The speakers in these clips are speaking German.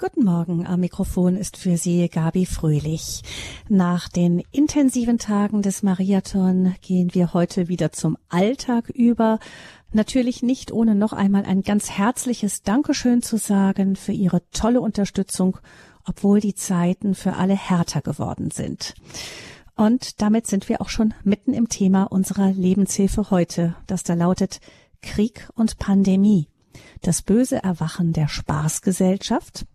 Guten Morgen, am Mikrofon ist für Sie Gabi Fröhlich. Nach den intensiven Tagen des Mariathon gehen wir heute wieder zum Alltag über. Natürlich nicht ohne noch einmal ein ganz herzliches Dankeschön zu sagen für Ihre tolle Unterstützung, obwohl die Zeiten für alle härter geworden sind. Und damit sind wir auch schon mitten im Thema unserer Lebenshilfe heute, das da lautet Krieg und Pandemie. Das böse Erwachen der Spaßgesellschaft,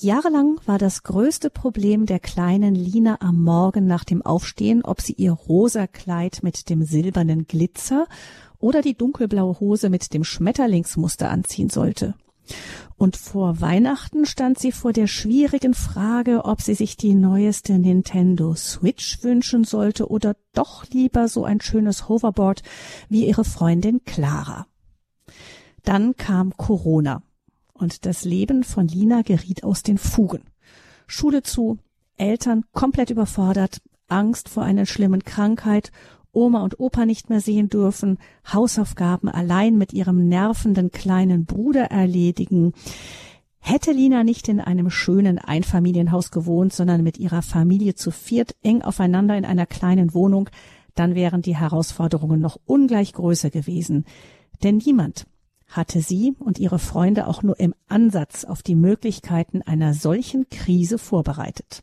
Jahrelang war das größte Problem der kleinen Lina am Morgen nach dem Aufstehen, ob sie ihr rosa Kleid mit dem silbernen Glitzer oder die dunkelblaue Hose mit dem Schmetterlingsmuster anziehen sollte. Und vor Weihnachten stand sie vor der schwierigen Frage, ob sie sich die neueste Nintendo Switch wünschen sollte oder doch lieber so ein schönes Hoverboard wie ihre Freundin Clara. Dann kam Corona und das Leben von Lina geriet aus den Fugen. Schule zu, Eltern komplett überfordert, Angst vor einer schlimmen Krankheit, Oma und Opa nicht mehr sehen dürfen, Hausaufgaben allein mit ihrem nervenden kleinen Bruder erledigen. Hätte Lina nicht in einem schönen Einfamilienhaus gewohnt, sondern mit ihrer Familie zu viert eng aufeinander in einer kleinen Wohnung, dann wären die Herausforderungen noch ungleich größer gewesen. Denn niemand, hatte sie und ihre Freunde auch nur im Ansatz auf die Möglichkeiten einer solchen Krise vorbereitet.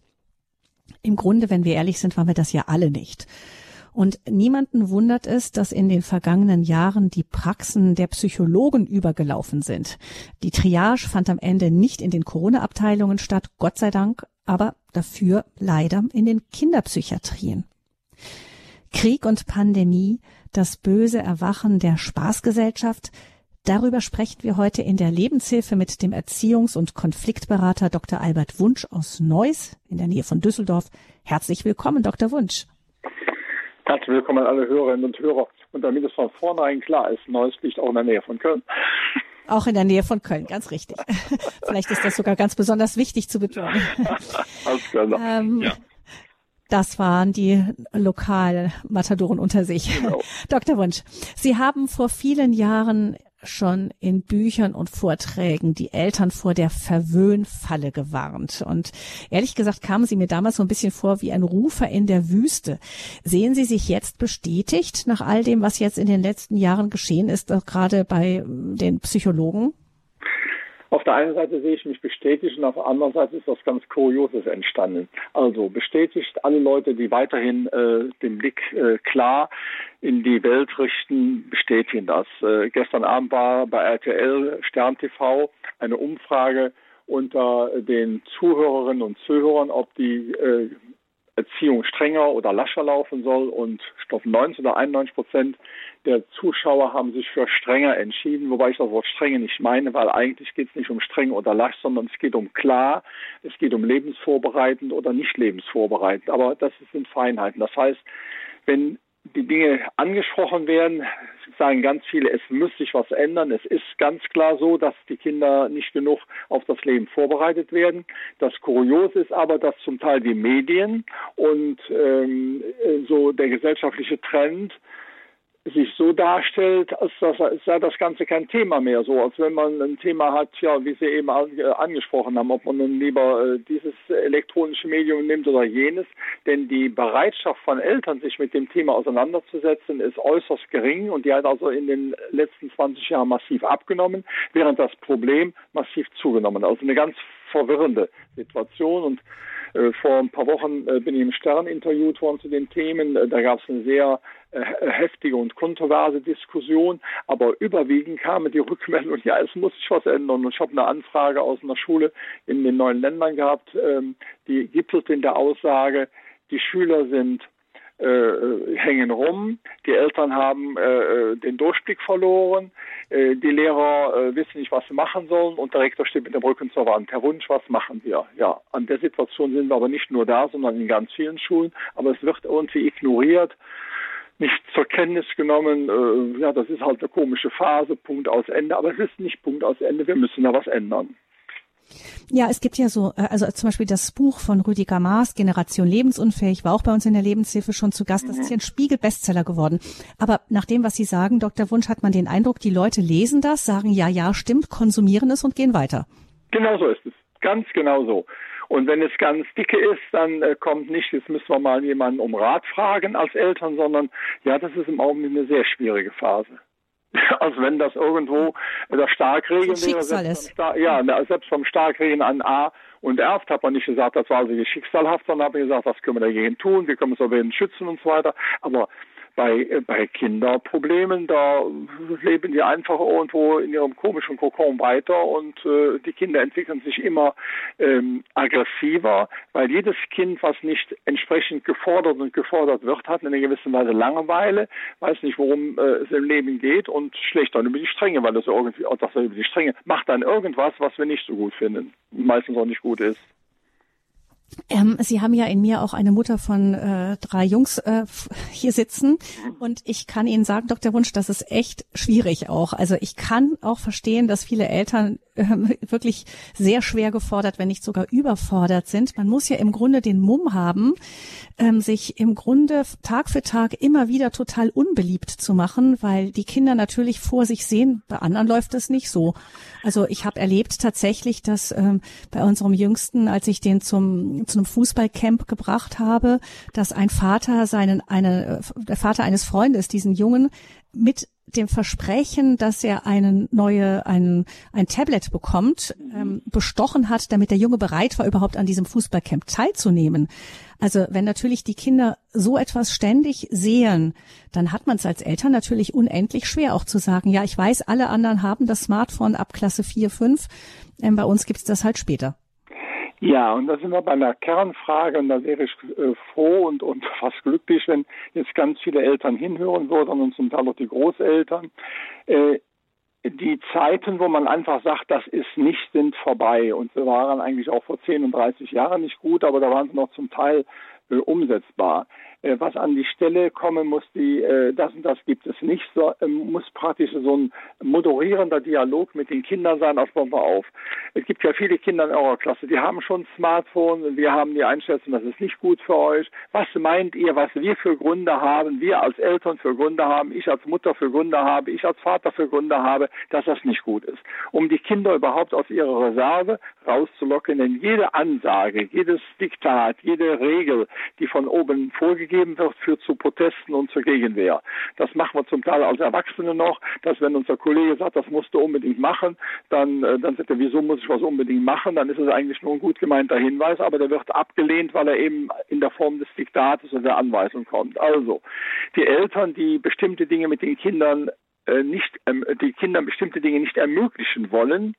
Im Grunde, wenn wir ehrlich sind, waren wir das ja alle nicht. Und niemanden wundert es, dass in den vergangenen Jahren die Praxen der Psychologen übergelaufen sind. Die Triage fand am Ende nicht in den Corona-Abteilungen statt, Gott sei Dank, aber dafür leider in den Kinderpsychiatrien. Krieg und Pandemie, das böse Erwachen der Spaßgesellschaft, Darüber sprechen wir heute in der Lebenshilfe mit dem Erziehungs- und Konfliktberater Dr. Albert Wunsch aus Neuss in der Nähe von Düsseldorf. Herzlich willkommen, Dr. Wunsch. Herzlich willkommen an alle Hörerinnen und Hörer. Und damit es von vornherein klar ist, Neuss liegt auch in der Nähe von Köln. Auch in der Nähe von Köln, ganz richtig. Vielleicht ist das sogar ganz besonders wichtig zu betonen. Alles klar. Ähm, ja. Das waren die Lokalmatadoren unter sich. Genau. Dr. Wunsch, Sie haben vor vielen Jahren schon in Büchern und Vorträgen die Eltern vor der Verwöhnfalle gewarnt. Und ehrlich gesagt kamen sie mir damals so ein bisschen vor wie ein Rufer in der Wüste. Sehen Sie sich jetzt bestätigt nach all dem, was jetzt in den letzten Jahren geschehen ist, auch gerade bei den Psychologen? Auf der einen Seite sehe ich mich bestätigt und auf der anderen Seite ist was ganz Kurioses entstanden. Also bestätigt alle Leute, die weiterhin äh, den Blick äh, klar in die Welt richten, bestätigen das. Äh, gestern Abend war bei RTL Stern TV eine Umfrage unter den Zuhörerinnen und Zuhörern, ob die äh, Erziehung strenger oder lascher laufen soll und Stoff 90 oder 91 Prozent der Zuschauer haben sich für strenger entschieden, wobei ich das Wort strenge nicht meine, weil eigentlich geht es nicht um streng oder lasch, sondern es geht um klar, es geht um lebensvorbereitend oder nicht lebensvorbereitend. Aber das sind Feinheiten. Das heißt, wenn die Dinge angesprochen werden, sagen ganz viele, es muss sich was ändern. Es ist ganz klar so, dass die Kinder nicht genug auf das Leben vorbereitet werden. Das Kuriose ist aber, dass zum Teil die Medien und ähm, so der gesellschaftliche Trend sich so darstellt, als das, sei das Ganze kein Thema mehr, so als wenn man ein Thema hat, ja, wie Sie eben äh, angesprochen haben, ob man nun lieber äh, dieses elektronische Medium nimmt oder jenes, denn die Bereitschaft von Eltern, sich mit dem Thema auseinanderzusetzen, ist äußerst gering und die hat also in den letzten 20 Jahren massiv abgenommen, während das Problem massiv zugenommen. Also eine ganz verwirrende Situation und äh, vor ein paar Wochen äh, bin ich im Stern interviewt worden zu den Themen. Äh, da gab es eine sehr heftige und kontroverse Diskussion, aber überwiegend kamen die Rückmeldungen, ja, es muss sich was ändern. Und ich habe eine Anfrage aus einer Schule in den neuen Ländern gehabt, ähm, die gipfelt in der Aussage, die Schüler sind äh, hängen rum, die Eltern haben äh, den Durchblick verloren, äh, die Lehrer äh, wissen nicht, was sie machen sollen und der Rektor steht mit dem Rücken zur Wand. Herr Wunsch, was machen wir? Ja, an der Situation sind wir aber nicht nur da, sondern in ganz vielen Schulen, aber es wird irgendwie ignoriert nicht zur Kenntnis genommen, äh, ja, das ist halt eine komische Phase, Punkt aus Ende, aber es ist nicht Punkt aus Ende, wir müssen da was ändern. Ja, es gibt ja so, äh, also zum Beispiel das Buch von Rüdiger Maas, Generation Lebensunfähig, war auch bei uns in der Lebenshilfe schon zu Gast. Das ist ja ein Spiegel-Bestseller geworden. Aber nach dem, was Sie sagen, Dr. Wunsch, hat man den Eindruck, die Leute lesen das, sagen ja, ja, stimmt, konsumieren es und gehen weiter. Genau so ist es. Ganz genau so. Und wenn es ganz dicke ist, dann äh, kommt nicht, jetzt müssen wir mal jemanden um Rat fragen als Eltern, sondern ja, das ist im Augenblick eine sehr schwierige Phase. als wenn das irgendwo der Starkregen wäre. Selbst Star ja, selbst vom Starkregen an A und erft hat man nicht gesagt, das war so schicksalhaft, sondern habe gesagt, was können wir dagegen tun, wie können wir so schützen und so weiter. Aber bei, äh, bei Kinderproblemen, da leben die einfach irgendwo in ihrem komischen Kokon weiter und äh, die Kinder entwickeln sich immer ähm, aggressiver, weil jedes Kind, was nicht entsprechend gefordert und gefordert wird, hat in einer gewissen Weise Langeweile, weiß nicht, worum äh, es im Leben geht und schlägt dann über die Stränge, weil das irgendwie, auch das über die Stränge, macht dann irgendwas, was wir nicht so gut finden, meistens auch nicht gut ist. Ähm, Sie haben ja in mir auch eine Mutter von äh, drei Jungs äh, hier sitzen und ich kann Ihnen sagen, Dr. Wunsch, das ist echt schwierig auch. Also ich kann auch verstehen, dass viele Eltern wirklich sehr schwer gefordert, wenn nicht sogar überfordert sind. Man muss ja im Grunde den Mumm haben, ähm, sich im Grunde Tag für Tag immer wieder total unbeliebt zu machen, weil die Kinder natürlich vor sich sehen, bei anderen läuft das nicht so. Also ich habe erlebt tatsächlich, dass ähm, bei unserem Jüngsten, als ich den zum zu einem Fußballcamp gebracht habe, dass ein Vater seinen eine der Vater eines Freundes diesen Jungen mit dem Versprechen, dass er einen neue ein ein Tablet bekommt, ähm, bestochen hat, damit der Junge bereit war, überhaupt an diesem Fußballcamp teilzunehmen. Also wenn natürlich die Kinder so etwas ständig sehen, dann hat man es als Eltern natürlich unendlich schwer auch zu sagen, ja, ich weiß, alle anderen haben das Smartphone ab Klasse 4, 5, ähm, bei uns gibt's das halt später. Ja, und da sind wir bei einer Kernfrage und da wäre ich äh, froh und, und fast glücklich, wenn jetzt ganz viele Eltern hinhören würden und zum Teil auch die Großeltern. Äh, die Zeiten, wo man einfach sagt, das ist nicht, sind vorbei. Und sie waren eigentlich auch vor 10 und 30 Jahren nicht gut, aber da waren sie noch zum Teil äh, umsetzbar. Äh, was an die Stelle kommen muss, die, äh, das und das gibt es nicht, so, ähm, muss praktisch so ein moderierender Dialog mit den Kindern sein, auf wir auf. Es gibt ja viele Kinder in eurer Klasse, die haben schon Smartphone, wir haben die Einschätzung, das ist nicht gut für euch. Was meint ihr, was wir für Gründe haben, wir als Eltern für Gründe haben, ich als Mutter für Gründe habe, ich als Vater für Gründe habe, dass das nicht gut ist? Um die Kinder überhaupt aus ihrer Reserve rauszulocken, denn jede Ansage, jedes Diktat, jede Regel, die von oben vorgegeben gegeben wird, führt zu Protesten und zur Gegenwehr. Das machen wir zum Teil als Erwachsene noch, dass wenn unser Kollege sagt, das musst du unbedingt machen, dann, äh, dann sagt er, wieso muss ich was unbedingt machen? Dann ist es eigentlich nur ein gut gemeinter Hinweis, aber der wird abgelehnt, weil er eben in der Form des Diktates oder der Anweisung kommt. Also, die Eltern, die bestimmte Dinge mit den Kindern äh, nicht, ähm, die Kindern bestimmte Dinge nicht ermöglichen wollen,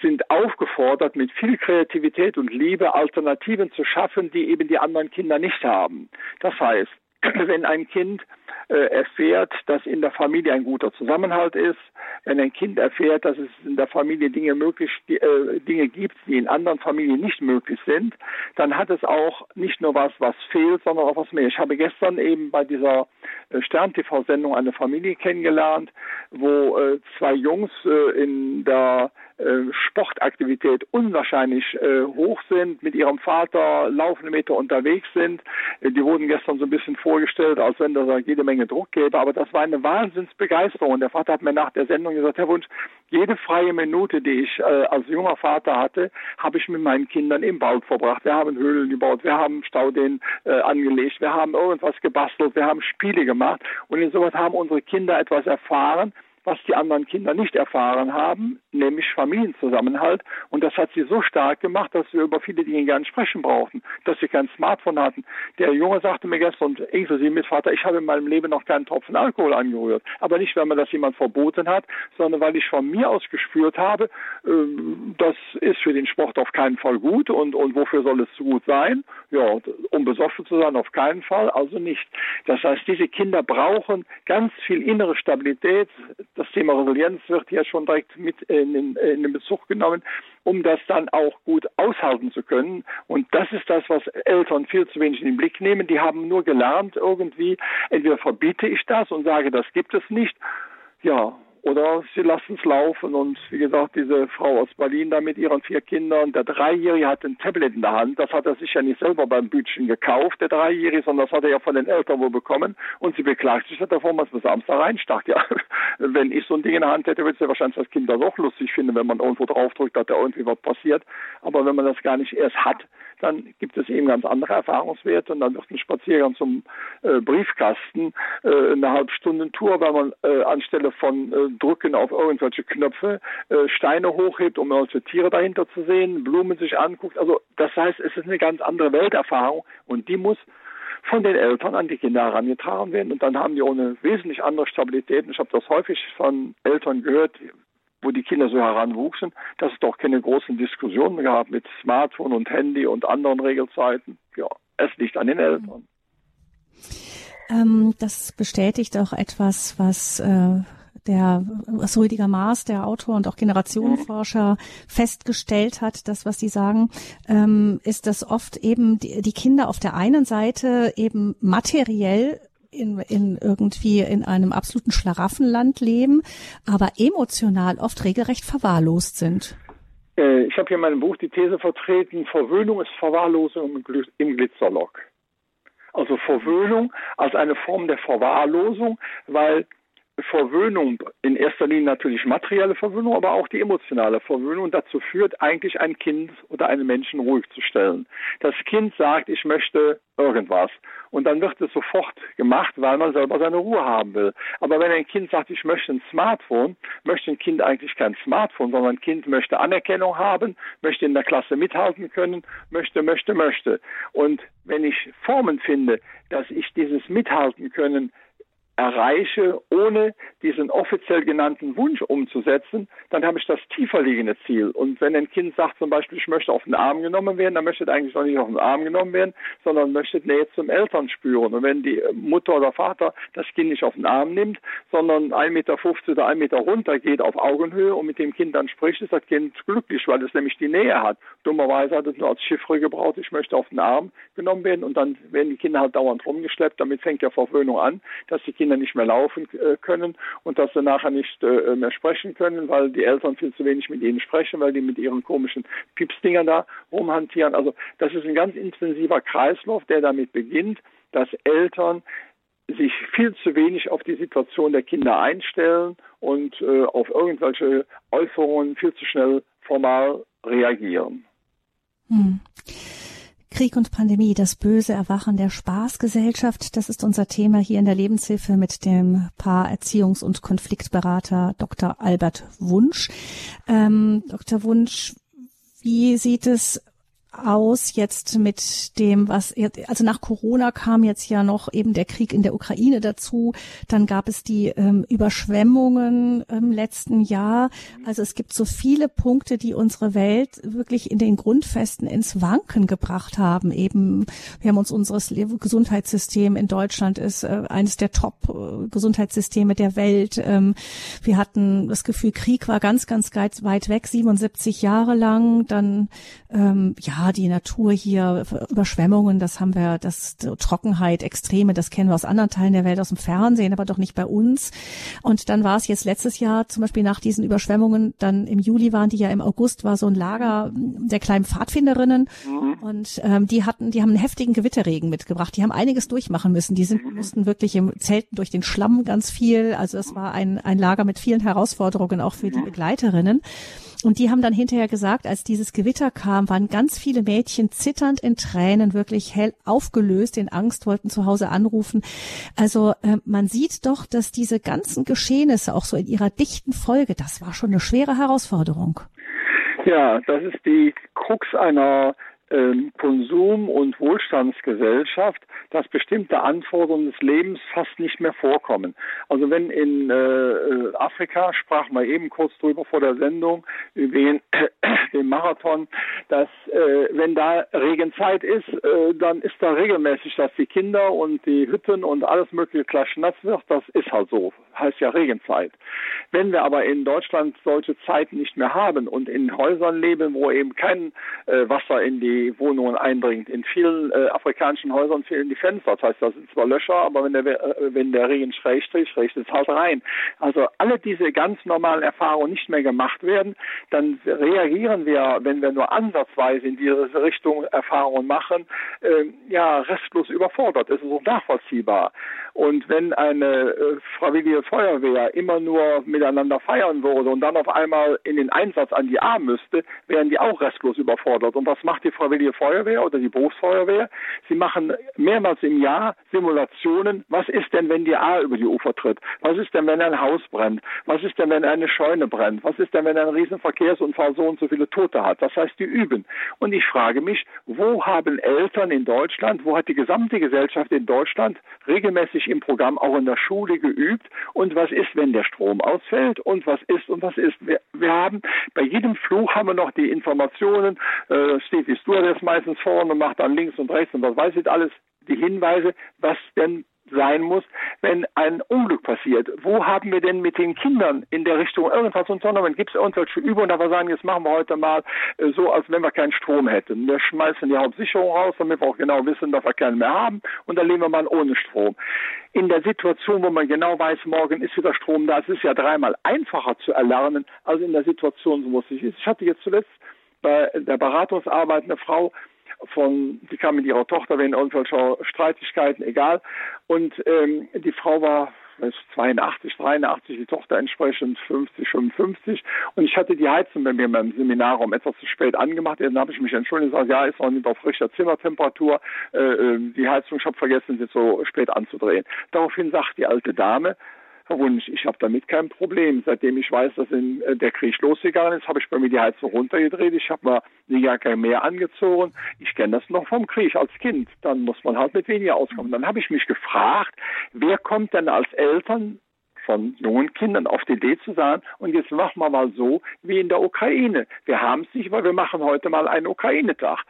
sind aufgefordert, mit viel Kreativität und Liebe Alternativen zu schaffen, die eben die anderen Kinder nicht haben. Das heißt, wenn ein Kind erfährt, dass in der Familie ein guter Zusammenhalt ist, wenn ein Kind erfährt, dass es in der Familie Dinge möglich, äh, Dinge gibt, die in anderen Familien nicht möglich sind, dann hat es auch nicht nur was, was fehlt, sondern auch was mehr. Ich habe gestern eben bei dieser äh, Stern-TV-Sendung eine Familie kennengelernt, wo äh, zwei Jungs äh, in der äh, Sportaktivität unwahrscheinlich äh, hoch sind, mit ihrem Vater laufende Meter unterwegs sind. Äh, die wurden gestern so ein bisschen vorgestellt, als wenn das jede Menge Druck gäbe, aber das war eine Wahnsinnsbegeisterung. Und der Vater hat mir nach der Sendung gesagt, Herr Wunsch, jede freie Minute, die ich äh, als junger Vater hatte, habe ich mit meinen Kindern im Wald verbracht. Wir haben Höhlen gebaut, wir haben Staudeen äh, angelegt, wir haben irgendwas gebastelt, wir haben Spiele gemacht und insoweit haben unsere Kinder etwas erfahren, was die anderen Kinder nicht erfahren haben, nämlich Familienzusammenhalt. Und das hat sie so stark gemacht, dass wir über viele Dinge gar nicht sprechen brauchten, dass sie kein Smartphone hatten. Der Junge sagte mir gestern, inklusive mit Vater, ich habe in meinem Leben noch keinen Tropfen Alkohol angerührt. Aber nicht, weil mir das jemand verboten hat, sondern weil ich von mir aus gespürt habe, äh, das ist für den Sport auf keinen Fall gut und, und wofür soll es gut sein? Ja, um besoffen zu sein, auf keinen Fall, also nicht. Das heißt, diese Kinder brauchen ganz viel innere Stabilität, das Thema Resilienz wird ja schon direkt mit in den, in den Bezug genommen, um das dann auch gut aushalten zu können. Und das ist das, was Eltern viel zu wenig in den Blick nehmen. Die haben nur gelernt irgendwie, entweder verbiete ich das und sage, das gibt es nicht. Ja, oder sie lassen es laufen. Und wie gesagt, diese Frau aus Berlin da mit ihren vier Kindern, der Dreijährige hat ein Tablet in der Hand. Das hat er sich ja nicht selber beim Bütchen gekauft, der Dreijährige, sondern das hat er ja von den Eltern wohl bekommen. Und sie beklagt sich davon, was bis abends da reinstacht. Ja, wenn ich so ein Ding in der Hand hätte, würde es ja wahrscheinlich das Kind dann auch lustig finden, wenn man irgendwo draufdrückt, dass da irgendwie was passiert. Aber wenn man das gar nicht erst hat, dann gibt es eben ganz andere Erfahrungswerte und dann wird ein Spaziergang zum äh, Briefkasten äh, eine halbe Stunde Tour, weil man äh, anstelle von äh, Drücken auf irgendwelche Knöpfe äh, Steine hochhebt, um irgendwelche Tiere dahinter zu sehen, Blumen sich anguckt. Also das heißt, es ist eine ganz andere Welterfahrung und die muss von den Eltern an die Kinder herangetragen werden und dann haben die auch eine wesentlich andere Stabilität. Und ich habe das häufig von Eltern gehört, wo die Kinder so heranwuchsen, dass es doch keine großen Diskussionen gab mit Smartphone und Handy und anderen Regelzeiten. Ja, es liegt an den Eltern. Ähm, das bestätigt auch etwas, was äh, der was Rüdiger Maas, der Autor und auch Generationenforscher, festgestellt hat, das, was Sie sagen, ähm, ist, dass oft eben die, die Kinder auf der einen Seite eben materiell in, in irgendwie in einem absoluten Schlaraffenland leben, aber emotional oft regelrecht verwahrlost sind. Äh, ich habe hier in meinem Buch die These vertreten, Verwöhnung ist Verwahrlosung im Glitzerlock. Also Verwöhnung als eine Form der Verwahrlosung, weil Verwöhnung, in erster Linie natürlich materielle Verwöhnung, aber auch die emotionale Verwöhnung dazu führt, eigentlich ein Kind oder einen Menschen ruhig zu stellen. Das Kind sagt, ich möchte irgendwas. Und dann wird es sofort gemacht, weil man selber seine Ruhe haben will. Aber wenn ein Kind sagt, ich möchte ein Smartphone, möchte ein Kind eigentlich kein Smartphone, sondern ein Kind möchte Anerkennung haben, möchte in der Klasse mithalten können, möchte, möchte, möchte. Und wenn ich Formen finde, dass ich dieses Mithalten können erreiche, ohne diesen offiziell genannten Wunsch umzusetzen, dann habe ich das tiefer liegende Ziel. Und wenn ein Kind sagt zum Beispiel, ich möchte auf den Arm genommen werden, dann möchte es eigentlich noch nicht auf den Arm genommen werden, sondern möchte Nähe zum Eltern spüren. Und wenn die Mutter oder Vater das Kind nicht auf den Arm nimmt, sondern 1,50 Meter oder 1 Meter runter geht auf Augenhöhe und mit dem Kind dann spricht, ist das Kind glücklich, weil es nämlich die Nähe hat. Dummerweise hat es nur als Chiffre gebraucht, ich möchte auf den Arm genommen werden und dann werden die Kinder halt dauernd rumgeschleppt. Damit fängt ja Verwöhnung an, dass die Kinder Kinder nicht mehr laufen äh, können und dass sie nachher nicht äh, mehr sprechen können, weil die Eltern viel zu wenig mit ihnen sprechen, weil die mit ihren komischen Pipsdingern da rumhantieren. Also das ist ein ganz intensiver Kreislauf, der damit beginnt, dass Eltern sich viel zu wenig auf die Situation der Kinder einstellen und äh, auf irgendwelche Äußerungen viel zu schnell formal reagieren. Hm. Krieg und Pandemie, das böse Erwachen der Spaßgesellschaft, das ist unser Thema hier in der Lebenshilfe mit dem Paar Erziehungs- und Konfliktberater Dr. Albert Wunsch. Ähm, Dr. Wunsch, wie sieht es aus jetzt mit dem, was also nach Corona kam jetzt ja noch eben der Krieg in der Ukraine dazu. Dann gab es die ähm, Überschwemmungen im letzten Jahr. Also es gibt so viele Punkte, die unsere Welt wirklich in den Grundfesten ins Wanken gebracht haben. Eben, wir haben uns unseres Gesundheitssystem in Deutschland ist äh, eines der Top-Gesundheitssysteme der Welt. Ähm, wir hatten das Gefühl, Krieg war ganz, ganz weit weg, 77 Jahre lang. Dann ähm, ja die Natur hier, Überschwemmungen, das haben wir, das Trockenheit, Extreme, das kennen wir aus anderen Teilen der Welt, aus dem Fernsehen, aber doch nicht bei uns. Und dann war es jetzt letztes Jahr zum Beispiel nach diesen Überschwemmungen, dann im Juli waren die ja im August, war so ein Lager der kleinen Pfadfinderinnen mhm. und ähm, die hatten, die haben einen heftigen Gewitterregen mitgebracht. Die haben einiges durchmachen müssen. Die sind, mhm. mussten wirklich im Zelten durch den Schlamm ganz viel. Also es war ein, ein Lager mit vielen Herausforderungen auch für die mhm. Begleiterinnen. Und die haben dann hinterher gesagt, als dieses Gewitter kam, waren ganz viele Mädchen zitternd in Tränen, wirklich hell aufgelöst in Angst, wollten zu Hause anrufen. Also äh, man sieht doch, dass diese ganzen Geschehnisse auch so in ihrer dichten Folge, das war schon eine schwere Herausforderung. Ja, das ist die Krux einer Konsum- und Wohlstandsgesellschaft, dass bestimmte Anforderungen des Lebens fast nicht mehr vorkommen. Also wenn in äh, Afrika, sprach man eben kurz drüber vor der Sendung, wen dem Marathon, dass äh, wenn da Regenzeit ist, äh, dann ist da regelmäßig, dass die Kinder und die Hütten und alles mögliche klatschnass wird. Das ist halt so. Heißt ja Regenzeit. Wenn wir aber in Deutschland solche Zeiten nicht mehr haben und in Häusern leben, wo eben kein äh, Wasser in die Wohnungen eindringt, in vielen äh, afrikanischen Häusern fehlen die Fenster. Das heißt, da sind zwar Löcher, aber wenn der, äh, wenn der Regen schräg strich, regnet es halt rein. Also alle diese ganz normalen Erfahrungen nicht mehr gemacht werden, dann reagieren wir, wenn wir nur ansatzweise in diese Richtung Erfahrungen machen, äh, ja, restlos überfordert. Es ist auch nachvollziehbar. Und wenn eine äh, freiwillige Feuerwehr immer nur miteinander feiern würde und dann auf einmal in den Einsatz an die A müsste, wären die auch restlos überfordert. Und was macht die freiwillige Feuerwehr oder die Berufsfeuerwehr? Sie machen mehrmals im Jahr Simulationen. Was ist denn, wenn die A über die Ufer tritt? Was ist denn, wenn ein Haus brennt? Was ist denn, wenn eine Scheune brennt? Was ist denn, wenn ein Riesenverkehrsunfall so und so viele Tote hat? Das heißt, die üben. Und ich frage mich, wo haben Eltern in Deutschland, wo hat die gesamte Gesellschaft in Deutschland regelmäßig im Programm auch in der Schule geübt? Und was ist, wenn der Strom ausfällt? Und was ist und was ist? Wir, wir haben bei jedem Fluch haben wir noch die Informationen. Äh, Stevie Stewart ist meistens vorne und macht dann links und rechts und was weiß ich alles die Hinweise, was denn sein muss, wenn ein Unglück passiert. Wo haben wir denn mit den Kindern in der Richtung irgendwas unternommen? Gibt es irgendwelche Übungen, da wir sagen, jetzt machen wir heute mal äh, so, als wenn wir keinen Strom hätten. Wir schmeißen die Hauptsicherung raus, damit wir auch genau wissen, dass wir keinen mehr haben und dann leben wir mal ohne Strom. In der Situation, wo man genau weiß, morgen ist wieder Strom da, es ist ja dreimal einfacher zu erlernen, als in der Situation, wo es sich ist. Ich hatte jetzt zuletzt bei der Beratungsarbeit eine Frau, von, die kam mit ihrer Tochter wegen irgendwelcher Streitigkeiten, egal. Und ähm, die Frau war 82, 83, die Tochter entsprechend 50, 55. Und ich hatte die Heizung bei mir in meinem Seminarraum etwas zu spät angemacht. Dann habe ich mich entschuldigt und gesagt, ja, ist noch nicht auf richter Zimmertemperatur. Äh, äh, die Heizung, ich habe vergessen, sie so spät anzudrehen. Daraufhin sagt die alte Dame, Wunsch. Ich habe damit kein Problem. Seitdem ich weiß, dass in, äh, der Krieg losgegangen ist, habe ich bei mir die Heizung runtergedreht. Ich habe mal die Jacke mehr angezogen. Ich kenne das noch vom Krieg als Kind. Dann muss man halt mit weniger auskommen. Dann habe ich mich gefragt, wer kommt denn als Eltern von jungen Kindern auf die Idee zu sagen, und jetzt machen wir mal so wie in der Ukraine. Wir haben es nicht, weil wir machen heute mal einen Ukraine-Tag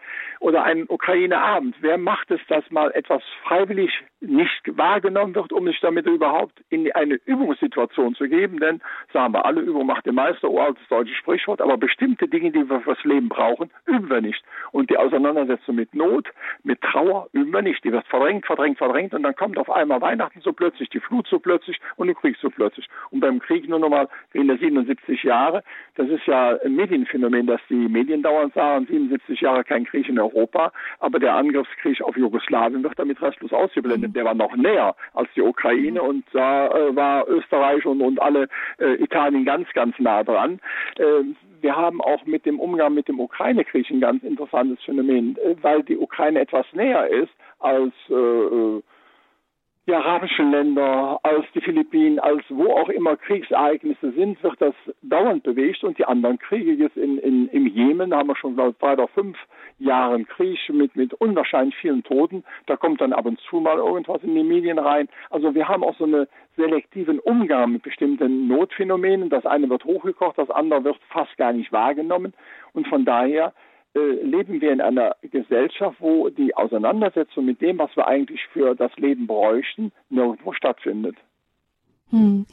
oder einen Ukraine-Abend. Wer macht es, dass mal etwas freiwillig nicht wahrgenommen wird, um sich damit überhaupt in eine Übungssituation zu geben? Denn, sagen wir, alle Übung macht der Meister, oh, altes deutsches Sprichwort, aber bestimmte Dinge, die wir fürs Leben brauchen, üben wir nicht. Und die Auseinandersetzung mit Not, mit Trauer üben wir nicht. Die wird verdrängt, verdrängt, verdrängt und dann kommt auf einmal Weihnachten so plötzlich, die Flut so plötzlich und du kriegst so plötzlich. Und beim Krieg nur nochmal in der 77 Jahre, das ist ja ein Medienphänomen, dass die Medien dauernd sagen, 77 Jahre kein Krieg in Europa, aber der Angriffskrieg auf Jugoslawien wird damit restlos ausgeblendet. Der war noch näher als die Ukraine mhm. und da äh, war Österreich und, und alle äh, Italien ganz, ganz nah dran. Äh, wir haben auch mit dem Umgang mit dem Ukraine-Krieg ein ganz interessantes Phänomen, äh, weil die Ukraine etwas näher ist als äh, äh die arabischen Länder, als die Philippinen, als wo auch immer Kriegsereignisse sind, wird das dauernd bewegt. Und die anderen Kriege jetzt in, in, im Jemen haben wir schon seit drei oder fünf Jahren Krieg mit, mit unwahrscheinlich vielen Toten. Da kommt dann ab und zu mal irgendwas in die Medien rein. Also wir haben auch so einen selektiven Umgang mit bestimmten Notphänomenen. Das eine wird hochgekocht, das andere wird fast gar nicht wahrgenommen. Und von daher leben wir in einer Gesellschaft, wo die Auseinandersetzung mit dem, was wir eigentlich für das Leben bräuchten, nirgendwo stattfindet. Hm.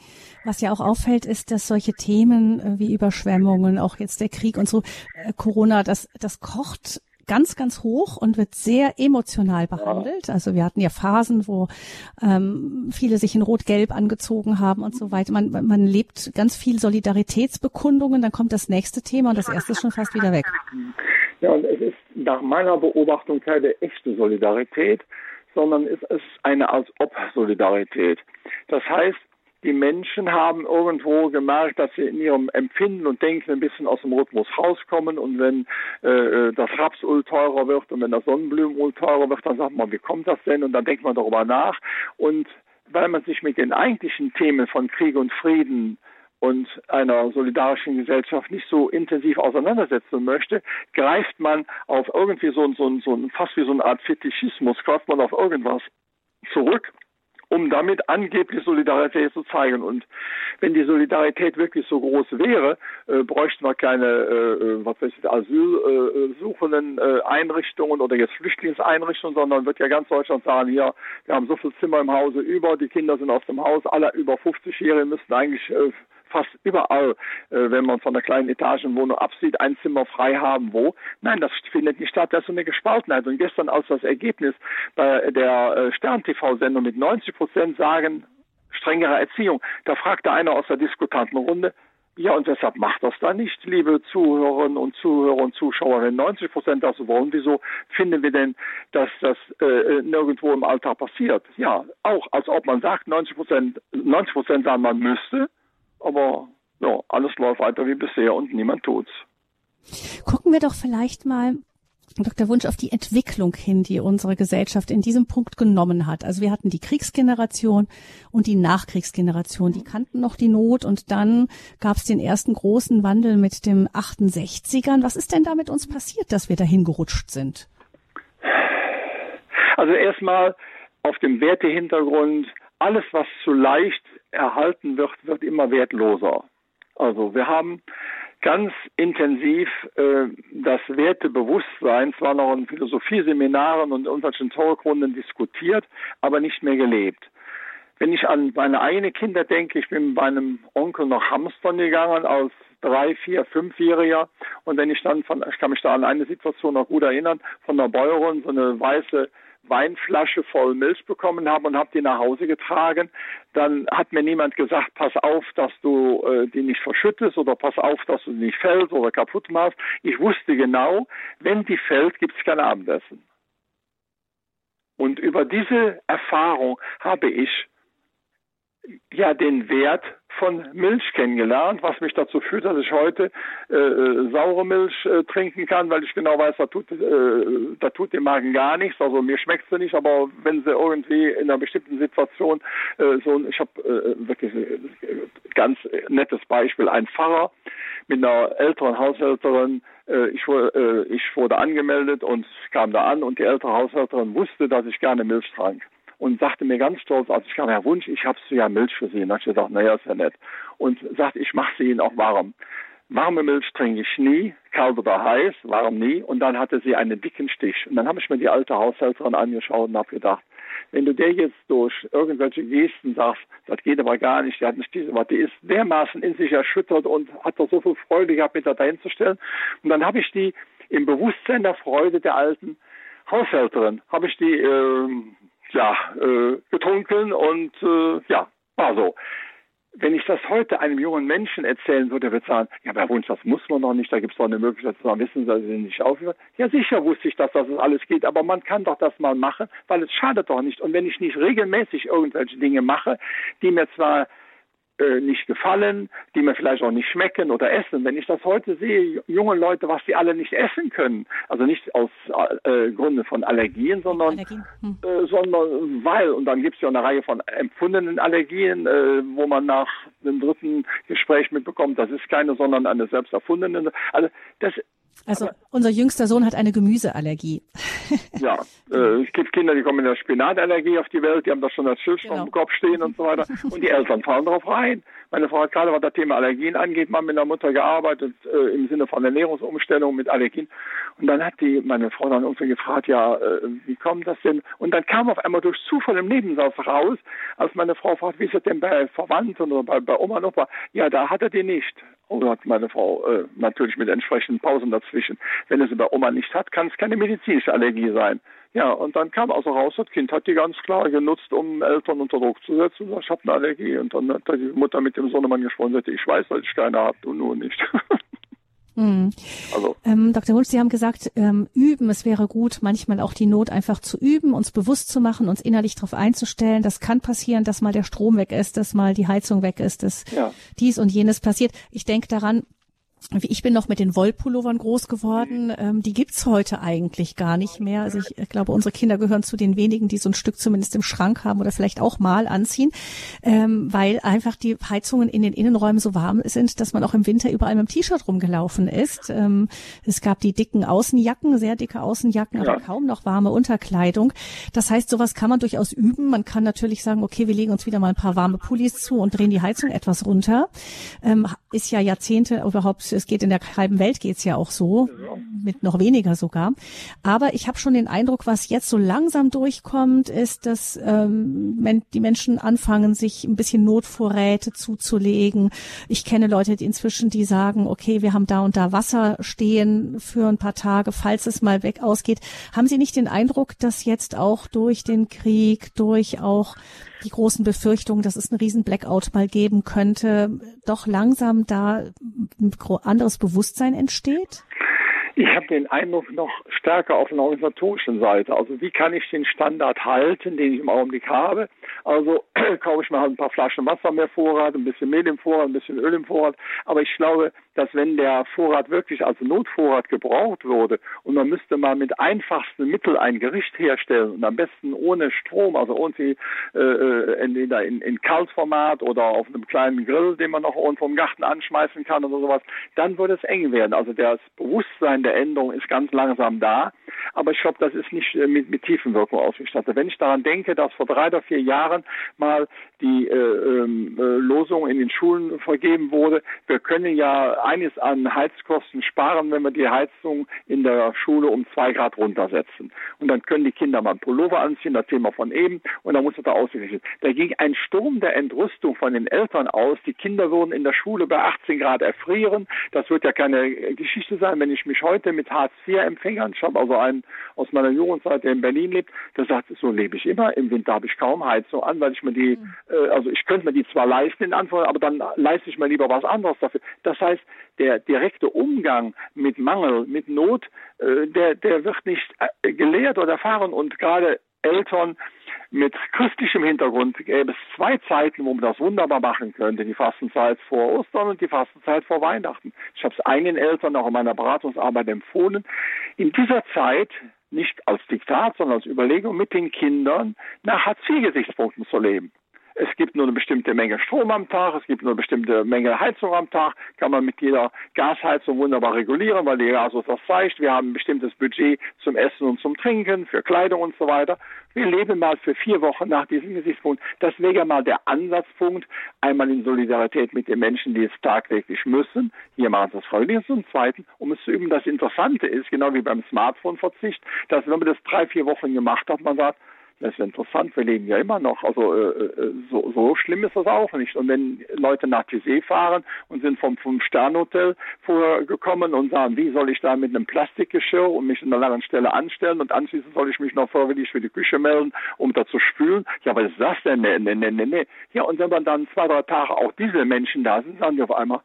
Was ja auch auffällt, ist, dass solche Themen äh, wie Überschwemmungen, auch jetzt der Krieg und so, äh, Corona, das, das kocht ganz, ganz hoch und wird sehr emotional behandelt. Also wir hatten ja Phasen, wo ähm, viele sich in Rot-Gelb angezogen haben und so weiter. Man, man lebt ganz viel Solidaritätsbekundungen, dann kommt das nächste Thema und das erste ist schon fast wieder weg. Ja, und es ist nach meiner Beobachtung keine echte Solidarität, sondern es ist eine als ob Solidarität. Das heißt, die Menschen haben irgendwo gemerkt, dass sie in ihrem Empfinden und Denken ein bisschen aus dem Rhythmus rauskommen. Und wenn äh, das Rapsöl teurer wird und wenn das Sonnenblumenöl teurer wird, dann sagt man, wie kommt das denn? Und dann denkt man darüber nach. Und weil man sich mit den eigentlichen Themen von Krieg und Frieden und einer solidarischen Gesellschaft nicht so intensiv auseinandersetzen möchte, greift man auf irgendwie so, so, so fast wie so eine Art Fetischismus, greift man auf irgendwas zurück um damit angeblich Solidarität zu zeigen. Und wenn die Solidarität wirklich so groß wäre, äh, bräuchten wir keine, äh, äh was weiß ich, asylsuchenden äh, Einrichtungen oder jetzt Flüchtlingseinrichtungen, sondern wird ja ganz Deutschland sagen, hier, wir haben so viele Zimmer im Hause über, die Kinder sind aus dem Haus, alle über 50-Jährige müssten eigentlich äh, fast überall, äh, wenn man von der kleinen Etagenwohnung absieht, ein Zimmer frei haben, wo. Nein, das findet nicht statt. Das ist so eine Gespaltenheit. Und gestern als das Ergebnis bei der äh, Stern-TV-Sendung mit 90 Prozent sagen, strengere Erziehung, da fragte einer aus der Diskutantenrunde, ja, und deshalb macht das da nicht, liebe Zuhörerinnen und Zuhörer und Zuschauerinnen. 90 Prozent das wollen. Wieso finden wir denn, dass das äh, nirgendwo im Alltag passiert? Ja, auch als ob man sagt, 90 Prozent, 90 Prozent sagen, man müsste, aber ja, alles läuft weiter wie bisher und niemand tut's. Gucken wir doch vielleicht mal Dr. Wunsch auf die Entwicklung hin, die unsere Gesellschaft in diesem Punkt genommen hat. Also wir hatten die Kriegsgeneration und die Nachkriegsgeneration, die kannten noch die Not und dann gab es den ersten großen Wandel mit dem 68ern. Was ist denn da mit uns passiert, dass wir dahin gerutscht sind? Also erstmal auf dem Wertehintergrund, alles was zu leicht erhalten wird, wird immer wertloser. Also wir haben ganz intensiv äh, das Wertebewusstsein zwar noch in Philosophieseminaren und irgendwelchen Talkrunden diskutiert, aber nicht mehr gelebt. Wenn ich an meine eigenen Kinder denke, ich bin bei einem Onkel noch Hamstern gegangen als drei, vier, fünfjähriger und wenn ich dann von, ich kann mich da an eine Situation noch gut erinnern, von der Bäuerin so eine weiße Weinflasche voll Milch bekommen habe und habe die nach Hause getragen, dann hat mir niemand gesagt, pass auf, dass du äh, die nicht verschüttest oder pass auf, dass du die nicht fällst oder kaputt machst. Ich wusste genau, wenn die fällt, gibt es kein Abendessen. Und über diese Erfahrung habe ich ja den Wert von Milch kennengelernt, was mich dazu führt, dass ich heute äh, äh, saure Milch äh, trinken kann, weil ich genau weiß, da tut, äh, da tut dem Magen gar nichts. Also mir schmeckt sie nicht, aber wenn sie irgendwie in einer bestimmten Situation äh, so, ich habe äh, wirklich äh, ganz nettes Beispiel, ein Pfarrer mit einer älteren Haushälterin, äh, ich, äh, ich wurde angemeldet und kam da an und die ältere Haushälterin wusste, dass ich gerne Milch trank und sagte mir ganz stolz, als ich kam, Herr Wunsch, ich habe ja Milch für Sie. Und habe ich gesagt, naja, ist ja nett. Und sagte, ich mache sie Ihnen auch warm. Warme Milch trinke ich nie, kalt oder heiß, warm nie. Und dann hatte sie einen dicken Stich. Und dann habe ich mir die alte Haushälterin angeschaut und habe gedacht, wenn du der jetzt durch irgendwelche Gesten sagst, das geht aber gar nicht, die hat nicht diese, die ist dermaßen in sich erschüttert und hat doch so viel Freude gehabt, mit da dahin zu stellen. Und dann habe ich die im Bewusstsein der Freude der alten Haushälterin, habe ich die äh, ja, äh, getrunken und äh, ja, war so. Wenn ich das heute einem jungen Menschen erzählen würde, würde ich sagen, ja, Herr Wunsch, das muss man doch nicht, da gibt es doch eine Möglichkeit zu sagen, wissen dass Sie nicht aufhören. Ja, sicher wusste ich, dass das alles geht, aber man kann doch das mal machen, weil es schadet doch nicht. Und wenn ich nicht regelmäßig irgendwelche Dinge mache, die mir zwar äh, nicht gefallen, die mir vielleicht auch nicht schmecken oder essen. Wenn ich das heute sehe, junge Leute, was die alle nicht essen können, also nicht aus äh, Gründen von Allergien, sondern, Allergien. Hm. Äh, sondern weil, und dann gibt es ja eine Reihe von empfundenen Allergien, äh, wo man nach dem dritten Gespräch mitbekommt, das ist keine, sondern eine selbst erfundene. Also das also Aber, unser jüngster Sohn hat eine Gemüseallergie. ja, äh, es gibt Kinder, die kommen mit einer Spinatallergie auf die Welt, die haben da schon das Schild genau. dem Kopf stehen und so weiter. Und die Eltern fallen darauf rein. Meine Frau hat gerade, was das Thema Allergien angeht, mal mit einer Mutter gearbeitet, äh, im Sinne von Ernährungsumstellung mit Allergien. Und dann hat die, meine Frau dann irgendwie gefragt, ja, äh, wie kommt das denn? Und dann kam auf einmal durch Zufall im Nebensatz raus, als meine Frau fragt, wie ist das denn bei Verwandten oder bei, bei Oma und Opa? Ja, da hat er die nicht. Oh, hat meine Frau äh, natürlich mit entsprechenden Pausen dazwischen. Wenn es bei Oma nicht hat, kann es keine medizinische Allergie sein. Ja, und dann kam also raus, das Kind hat die ganz klar genutzt, um Eltern unter Druck zu setzen. Ich habe eine Allergie. Und dann hat die Mutter mit dem Sohnemann gesprochen und sagte, ich weiß, dass ich keine habe, du nur nicht. Mhm. Also. Ähm, Dr. Wunsch, Sie haben gesagt, ähm, üben, es wäre gut, manchmal auch die Not einfach zu üben, uns bewusst zu machen, uns innerlich darauf einzustellen. Das kann passieren, dass mal der Strom weg ist, dass mal die Heizung weg ist, dass ja. dies und jenes passiert. Ich denke daran, ich bin noch mit den Wollpullovern groß geworden. Ähm, die gibt's heute eigentlich gar nicht mehr. Also ich, ich, glaube, unsere Kinder gehören zu den wenigen, die so ein Stück zumindest im Schrank haben oder vielleicht auch mal anziehen, ähm, weil einfach die Heizungen in den Innenräumen so warm sind, dass man auch im Winter überall mit dem T-Shirt rumgelaufen ist. Ähm, es gab die dicken Außenjacken, sehr dicke Außenjacken, aber ja. kaum noch warme Unterkleidung. Das heißt, sowas kann man durchaus üben. Man kann natürlich sagen, okay, wir legen uns wieder mal ein paar warme Pullis zu und drehen die Heizung etwas runter. Ähm, ist ja Jahrzehnte überhaupt es geht in der halben Welt geht's ja auch so, mit noch weniger sogar. Aber ich habe schon den Eindruck, was jetzt so langsam durchkommt, ist, dass ähm, die Menschen anfangen, sich ein bisschen Notvorräte zuzulegen. Ich kenne Leute, die inzwischen, die sagen, okay, wir haben da und da Wasser stehen für ein paar Tage, falls es mal weg ausgeht. Haben Sie nicht den Eindruck, dass jetzt auch durch den Krieg, durch auch die großen Befürchtungen, dass es einen riesen Blackout mal geben könnte, doch langsam da ein anderes Bewusstsein entsteht? Ich habe den Eindruck noch stärker auf einer organisatorischen Seite. Also wie kann ich den Standard halten, den ich im Augenblick habe? Also kaufe ich mir halt ein paar Flaschen Wasser mehr Vorrat, ein bisschen Mehl im Vorrat, ein bisschen Öl im Vorrat. Aber ich glaube, dass wenn der Vorrat wirklich als Notvorrat gebraucht wurde und man müsste mal mit einfachsten Mitteln ein Gericht herstellen und am besten ohne Strom, also irgendwie äh, äh entweder in, in Kaltformat oder auf einem kleinen Grill, den man noch irgendwo im Garten anschmeißen kann oder sowas, dann würde es eng werden. Also das Bewusstsein der Änderung ist ganz langsam da, aber ich glaube, das ist nicht äh, mit, mit Tiefenwirkung ausgestattet. Wenn ich daran denke, dass vor drei oder vier Jahren mal die äh, ähm, äh, Losung in den Schulen vergeben wurde, wir können ja eines an Heizkosten sparen, wenn wir die Heizung in der Schule um zwei Grad runtersetzen. Und dann können die Kinder mal ein Pullover anziehen, das Thema von eben, und dann muss es da ausgerichtet. Da ging ein Sturm der Entrüstung von den Eltern aus. Die Kinder würden in der Schule bei 18 Grad erfrieren. Das wird ja keine Geschichte sein, wenn ich mich heute mit Hartz-IV-Empfängern, ich habe also einen aus meiner Jugendzeit, der in Berlin lebt, der sagt, so lebe ich immer. Im Winter habe ich kaum Heizung an, weil ich mir die, mhm. äh, also ich könnte mir die zwar leisten in Anführungszeichen, aber dann leiste ich mir lieber was anderes dafür. Das heißt, der direkte Umgang mit Mangel, mit Not, äh, der, der wird nicht äh, gelehrt oder erfahren und gerade Eltern mit christlichem Hintergrund gäbe es zwei Zeiten, wo man das wunderbar machen könnte. Die Fastenzeit vor Ostern und die Fastenzeit vor Weihnachten. Ich habe es einigen Eltern auch in meiner Beratungsarbeit empfohlen. In dieser Zeit nicht als Diktat, sondern als Überlegung mit den Kindern nach Hartz-IV-Gesichtspunkten zu leben es gibt nur eine bestimmte Menge Strom am Tag, es gibt nur eine bestimmte Menge Heizung am Tag, kann man mit jeder Gasheizung wunderbar regulieren, weil die Gasos das zeigt. Wir haben ein bestimmtes Budget zum Essen und zum Trinken, für Kleidung und so weiter. Wir leben mal für vier Wochen nach diesem Gesichtspunkt. Das wäre mal der Ansatzpunkt, einmal in Solidarität mit den Menschen, die es tagtäglich müssen. Hier machen sie es freiwillig. Und zweitens, um es zu üben, das Interessante ist, genau wie beim Smartphone-Verzicht, dass wenn man das drei, vier Wochen gemacht hat, man sagt, das ist interessant, wir leben ja immer noch. Also äh, äh, so, so schlimm ist das auch nicht. Und wenn Leute nach Tizé fahren und sind vom Fünf-Sterne-Hotel vorgekommen und sagen, wie soll ich da mit einem Plastikgeschirr und mich an einer langen Stelle anstellen und anschließend soll ich mich noch freiwillig für die Küche melden, um da zu spülen. Ja, was ist das denn? Nee, nee, nee, nee, nee. Ja, und wenn man dann zwei, drei Tage auch diese Menschen da sind, sagen die auf einmal,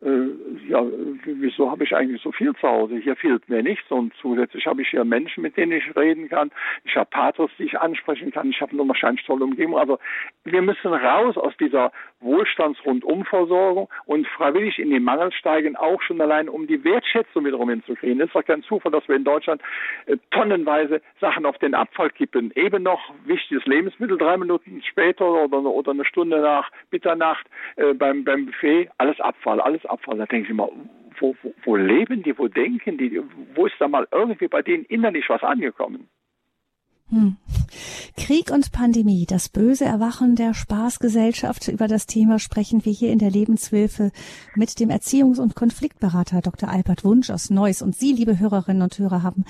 ja, wieso habe ich eigentlich so viel zu Hause? Hier fehlt mir nichts und zusätzlich habe ich hier Menschen, mit denen ich reden kann. Ich habe Pathos, die ich ansprechen kann. Ich habe eine wahrscheinlich tolle Umgebung. Also wir müssen raus aus dieser Wohlstandsrundumversorgung und freiwillig in den Mangel steigen, auch schon allein, um die Wertschätzung wiederum hinzukriegen. Es ist doch kein Zufall, dass wir in Deutschland äh, tonnenweise Sachen auf den Abfall kippen. Eben noch wichtiges Lebensmittel, drei Minuten später oder, oder eine Stunde nach Mitternacht äh, beim, beim Buffet, alles Abfall, alles Abfall. Da denke ich immer, wo, wo, wo leben die, wo denken die, wo ist da mal irgendwie bei denen innerlich was angekommen? Hm. Krieg und Pandemie, das böse Erwachen der Spaßgesellschaft. Über das Thema sprechen wir hier in der Lebenshilfe mit dem Erziehungs- und Konfliktberater Dr. Albert Wunsch aus Neuss. Und Sie, liebe Hörerinnen und Hörer, haben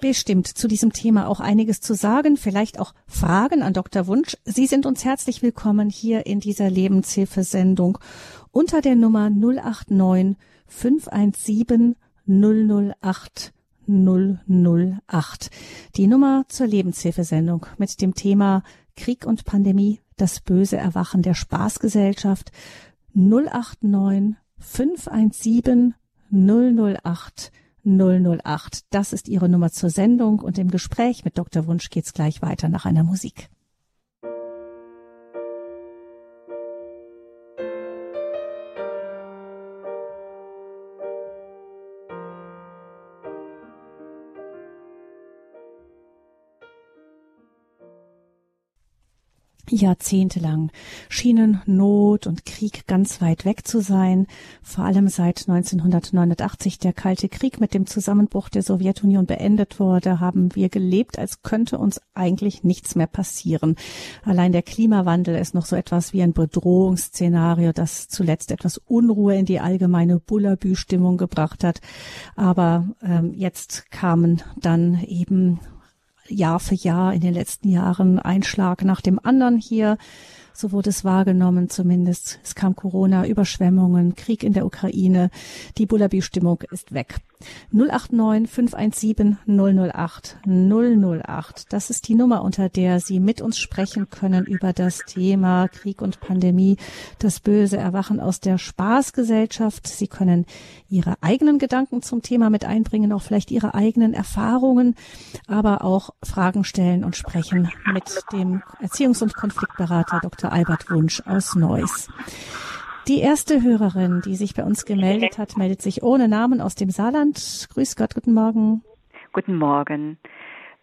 bestimmt zu diesem Thema auch einiges zu sagen, vielleicht auch Fragen an Dr. Wunsch. Sie sind uns herzlich willkommen hier in dieser Lebenshilfesendung unter der Nummer 089 517 008 008. Die Nummer zur Lebenshilfesendung mit dem Thema Krieg und Pandemie, das böse Erwachen der Spaßgesellschaft 089 517 008 008. Das ist Ihre Nummer zur Sendung und im Gespräch mit Dr. Wunsch geht's gleich weiter nach einer Musik. Jahrzehntelang schienen Not und Krieg ganz weit weg zu sein. Vor allem seit 1989 der Kalte Krieg mit dem Zusammenbruch der Sowjetunion beendet wurde, haben wir gelebt, als könnte uns eigentlich nichts mehr passieren. Allein der Klimawandel ist noch so etwas wie ein Bedrohungsszenario, das zuletzt etwas Unruhe in die allgemeine Bullabü-Stimmung gebracht hat. Aber ähm, jetzt kamen dann eben Jahr für Jahr in den letzten Jahren ein Schlag nach dem anderen hier. So wurde es wahrgenommen zumindest. Es kam Corona, Überschwemmungen, Krieg in der Ukraine. Die Bullaby-Stimmung ist weg. 089 517 008 008. Das ist die Nummer, unter der Sie mit uns sprechen können über das Thema Krieg und Pandemie, das böse Erwachen aus der Spaßgesellschaft. Sie können Ihre eigenen Gedanken zum Thema mit einbringen, auch vielleicht Ihre eigenen Erfahrungen, aber auch Fragen stellen und sprechen mit dem Erziehungs- und Konfliktberater Dr. Albert Wunsch aus Neuss. Die erste Hörerin, die sich bei uns gemeldet hat, meldet sich ohne Namen aus dem Saarland. Grüß Gott, guten Morgen. Guten Morgen.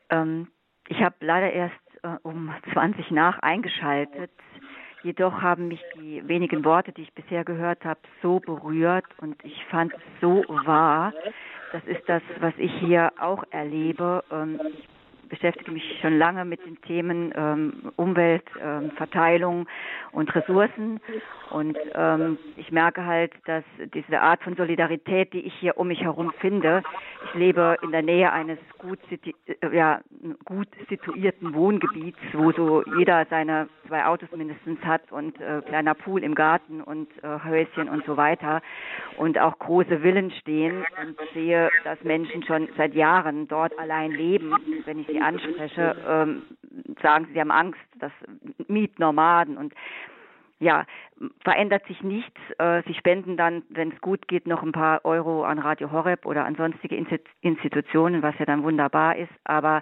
Ähm, ich habe leider erst äh, um 20 nach eingeschaltet. Jedoch haben mich die wenigen Worte, die ich bisher gehört habe, so berührt und ich fand es so wahr. Das ist das, was ich hier auch erlebe. Ähm, ich beschäftige mich schon lange mit den Themen ähm, Umwelt, ähm, Verteilung und Ressourcen. Und ähm, ich merke halt, dass diese Art von Solidarität, die ich hier um mich herum finde, ich lebe in der Nähe eines gut, äh, ja, gut situierten Wohngebiets, wo so jeder seine zwei Autos mindestens hat und äh, kleiner Pool im Garten und äh, Häuschen und so weiter und auch große Villen stehen und sehe, dass Menschen schon seit Jahren dort allein leben. Wenn ich sie anspreche, ähm, sagen sie, sie haben Angst, dass Mietnomaden und ja, verändert sich nichts. Äh, sie spenden dann, wenn es gut geht, noch ein paar Euro an Radio Horeb oder an sonstige Institutionen, was ja dann wunderbar ist. Aber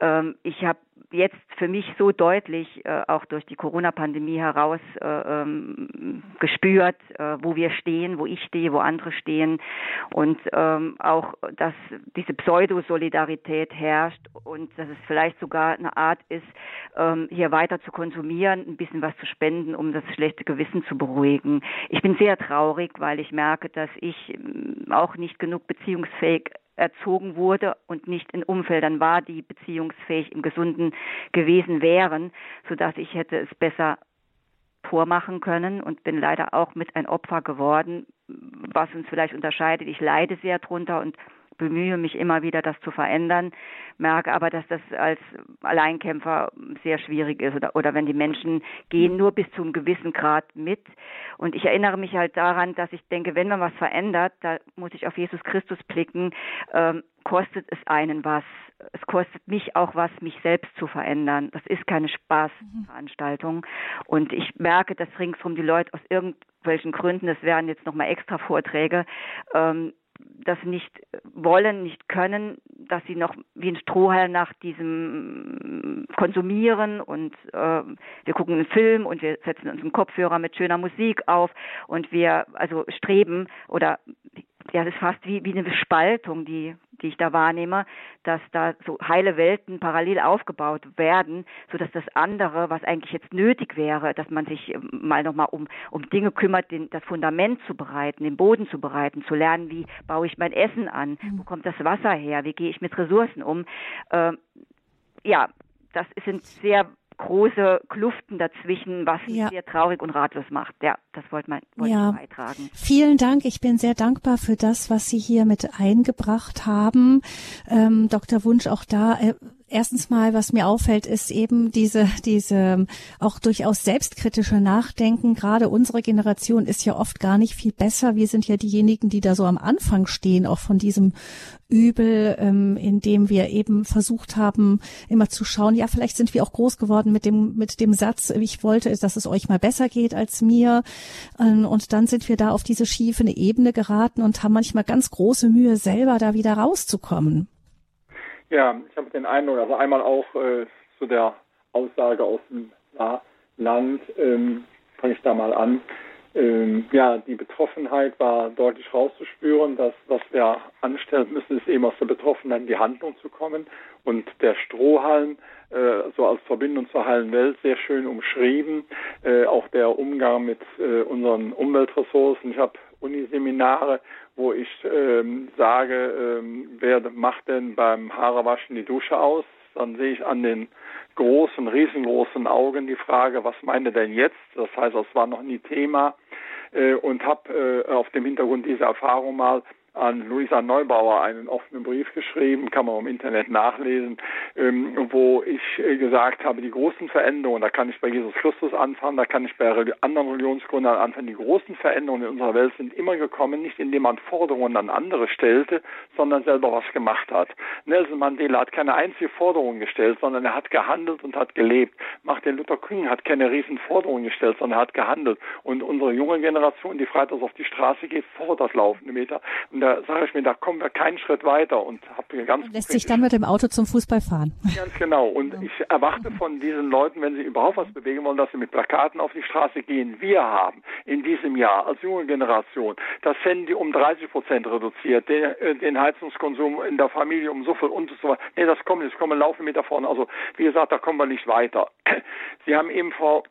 ähm, ich habe jetzt für mich so deutlich, äh, auch durch die Corona-Pandemie heraus äh, ähm, gespürt, äh, wo wir stehen, wo ich stehe, wo andere stehen und ähm, auch, dass diese Pseudosolidarität herrscht und dass es vielleicht sogar eine Art ist, ähm, hier weiter zu konsumieren, ein bisschen was zu spenden, um das schlechte Gewissen zu beruhigen. Ich bin sehr traurig, weil ich merke, dass ich ähm, auch nicht genug beziehungsfähig erzogen wurde und nicht in Umfeldern war, die beziehungsfähig im Gesunden gewesen wären, so dass ich hätte es besser vormachen können und bin leider auch mit ein Opfer geworden, was uns vielleicht unterscheidet. Ich leide sehr drunter und bemühe mich immer wieder, das zu verändern, merke aber, dass das als Alleinkämpfer sehr schwierig ist oder, oder wenn die Menschen gehen nur bis zu einem gewissen Grad mit. Und ich erinnere mich halt daran, dass ich denke, wenn man was verändert, da muss ich auf Jesus Christus blicken, ähm, kostet es einen was. Es kostet mich auch was, mich selbst zu verändern. Das ist keine Spaßveranstaltung. Und ich merke, dass ringsherum die Leute aus irgendwelchen Gründen, das wären jetzt nochmal extra Vorträge, ähm, das nicht wollen, nicht können, dass sie noch wie ein Strohhalm nach diesem konsumieren und äh, wir gucken einen Film und wir setzen uns einen Kopfhörer mit schöner Musik auf und wir also streben oder ja, das ist fast wie, wie eine Spaltung, die, die ich da wahrnehme, dass da so heile Welten parallel aufgebaut werden, so dass das andere, was eigentlich jetzt nötig wäre, dass man sich ähm, mal nochmal um, um Dinge kümmert, den, das Fundament zu bereiten, den Boden zu bereiten, zu lernen, wie baue ich mein Essen an, wo mhm. kommt das Wasser her, wie gehe ich mit Ressourcen um. Ähm, ja, das sind sehr große Kluften dazwischen, was ja. sehr traurig und ratlos macht. Ja, das wollte, man, wollte ja. ich beitragen. Vielen Dank. Ich bin sehr dankbar für das, was Sie hier mit eingebracht haben. Ähm, Dr. Wunsch, auch da äh, erstens mal, was mir auffällt, ist eben diese, diese auch durchaus selbstkritische Nachdenken. Gerade unsere Generation ist ja oft gar nicht viel besser. Wir sind ja diejenigen, die da so am Anfang stehen, auch von diesem Übel, ähm, in dem wir eben versucht haben, immer zu schauen, ja, vielleicht sind wir auch groß geworden mit dem, mit dem Satz, ich wollte, dass es euch mal besser geht als mir. Ähm, und dann sind wir da auf diese schiefe Ebene geraten und haben manchmal ganz große Mühe, selber da wieder rauszukommen. Ja, ich habe den Eindruck, also einmal auch äh, zu der Aussage aus dem Land, ähm, fange ich da mal an. ähm, ja, die Betroffenheit war deutlich rauszuspüren. Das, was wir anstellen müssen, ist eben aus der Betroffenheit in die Handlung zu kommen. Und der Strohhalm, äh, so als Verbindung zur heilen Welt, sehr schön umschrieben. Äh, auch der Umgang mit äh, unseren Umweltressourcen. Ich habe Uniseminare, wo ich ähm, sage, ähm, wer macht denn beim Haarewaschen die Dusche aus? Dann sehe ich an den großen, riesengroßen Augen die Frage, was meine denn jetzt? Das heißt, das war noch nie Thema äh, und habe äh, auf dem Hintergrund dieser Erfahrung mal an Luisa Neubauer einen offenen Brief geschrieben, kann man im Internet nachlesen, ähm, wo ich äh, gesagt habe, die großen Veränderungen, da kann ich bei Jesus Christus anfangen, da kann ich bei anderen Religionsgründern anfangen, die großen Veränderungen in unserer Welt sind immer gekommen, nicht indem man Forderungen an andere stellte, sondern selber was gemacht hat. Nelson Mandela hat keine einzige Forderung gestellt, sondern er hat gehandelt und hat gelebt. Martin Luther King hat keine riesen Forderungen gestellt, sondern er hat gehandelt. Und unsere junge Generation, die freitags auf die Straße geht, fordert laufende Meter. Und da sage ich mir, da kommen wir keinen Schritt weiter und habe ganz lässt sich dann mit dem Auto zum Fußball fahren. Ganz genau. Und ja. ich erwarte von diesen Leuten, wenn sie überhaupt was bewegen wollen, dass sie mit Plakaten auf die Straße gehen. Wir haben in diesem Jahr als junge Generation das Handy um 30 Prozent reduziert, den, äh, den Heizungskonsum in der Familie um so viel und so weiter. Nee, das kommt, das kommen laufen mit davon. Also wie gesagt, da kommen wir nicht weiter. Sie haben eben Frau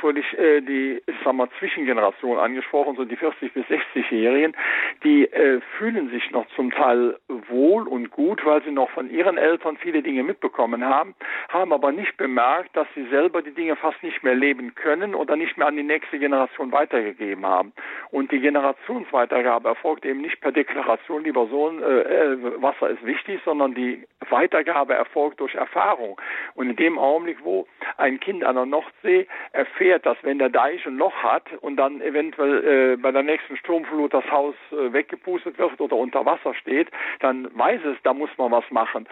Fröhlich äh, die ich sag mal, Zwischengeneration angesprochen, so die 40 bis 60-Jährigen, die äh, fühlen sich noch zum Teil wohl und gut, weil sie noch von ihren Eltern viele Dinge mitbekommen haben, haben aber nicht bemerkt, dass sie selber die Dinge fast nicht mehr leben können oder nicht mehr an die nächste Generation weitergegeben haben. Und die Generationsweitergabe erfolgt eben nicht per Deklaration, lieber Sohn, äh, äh, Wasser ist wichtig, sondern die Weitergabe erfolgt durch Erfahrung. Und in dem Augenblick, wo ein Kind an der Nordsee erfährt, dass wenn der Deich ein Loch hat und dann eventuell äh, bei der nächsten Sturmflut das Haus äh, weggepustet wird oder unter Wasser steht, dann weiß es, da muss man was machen.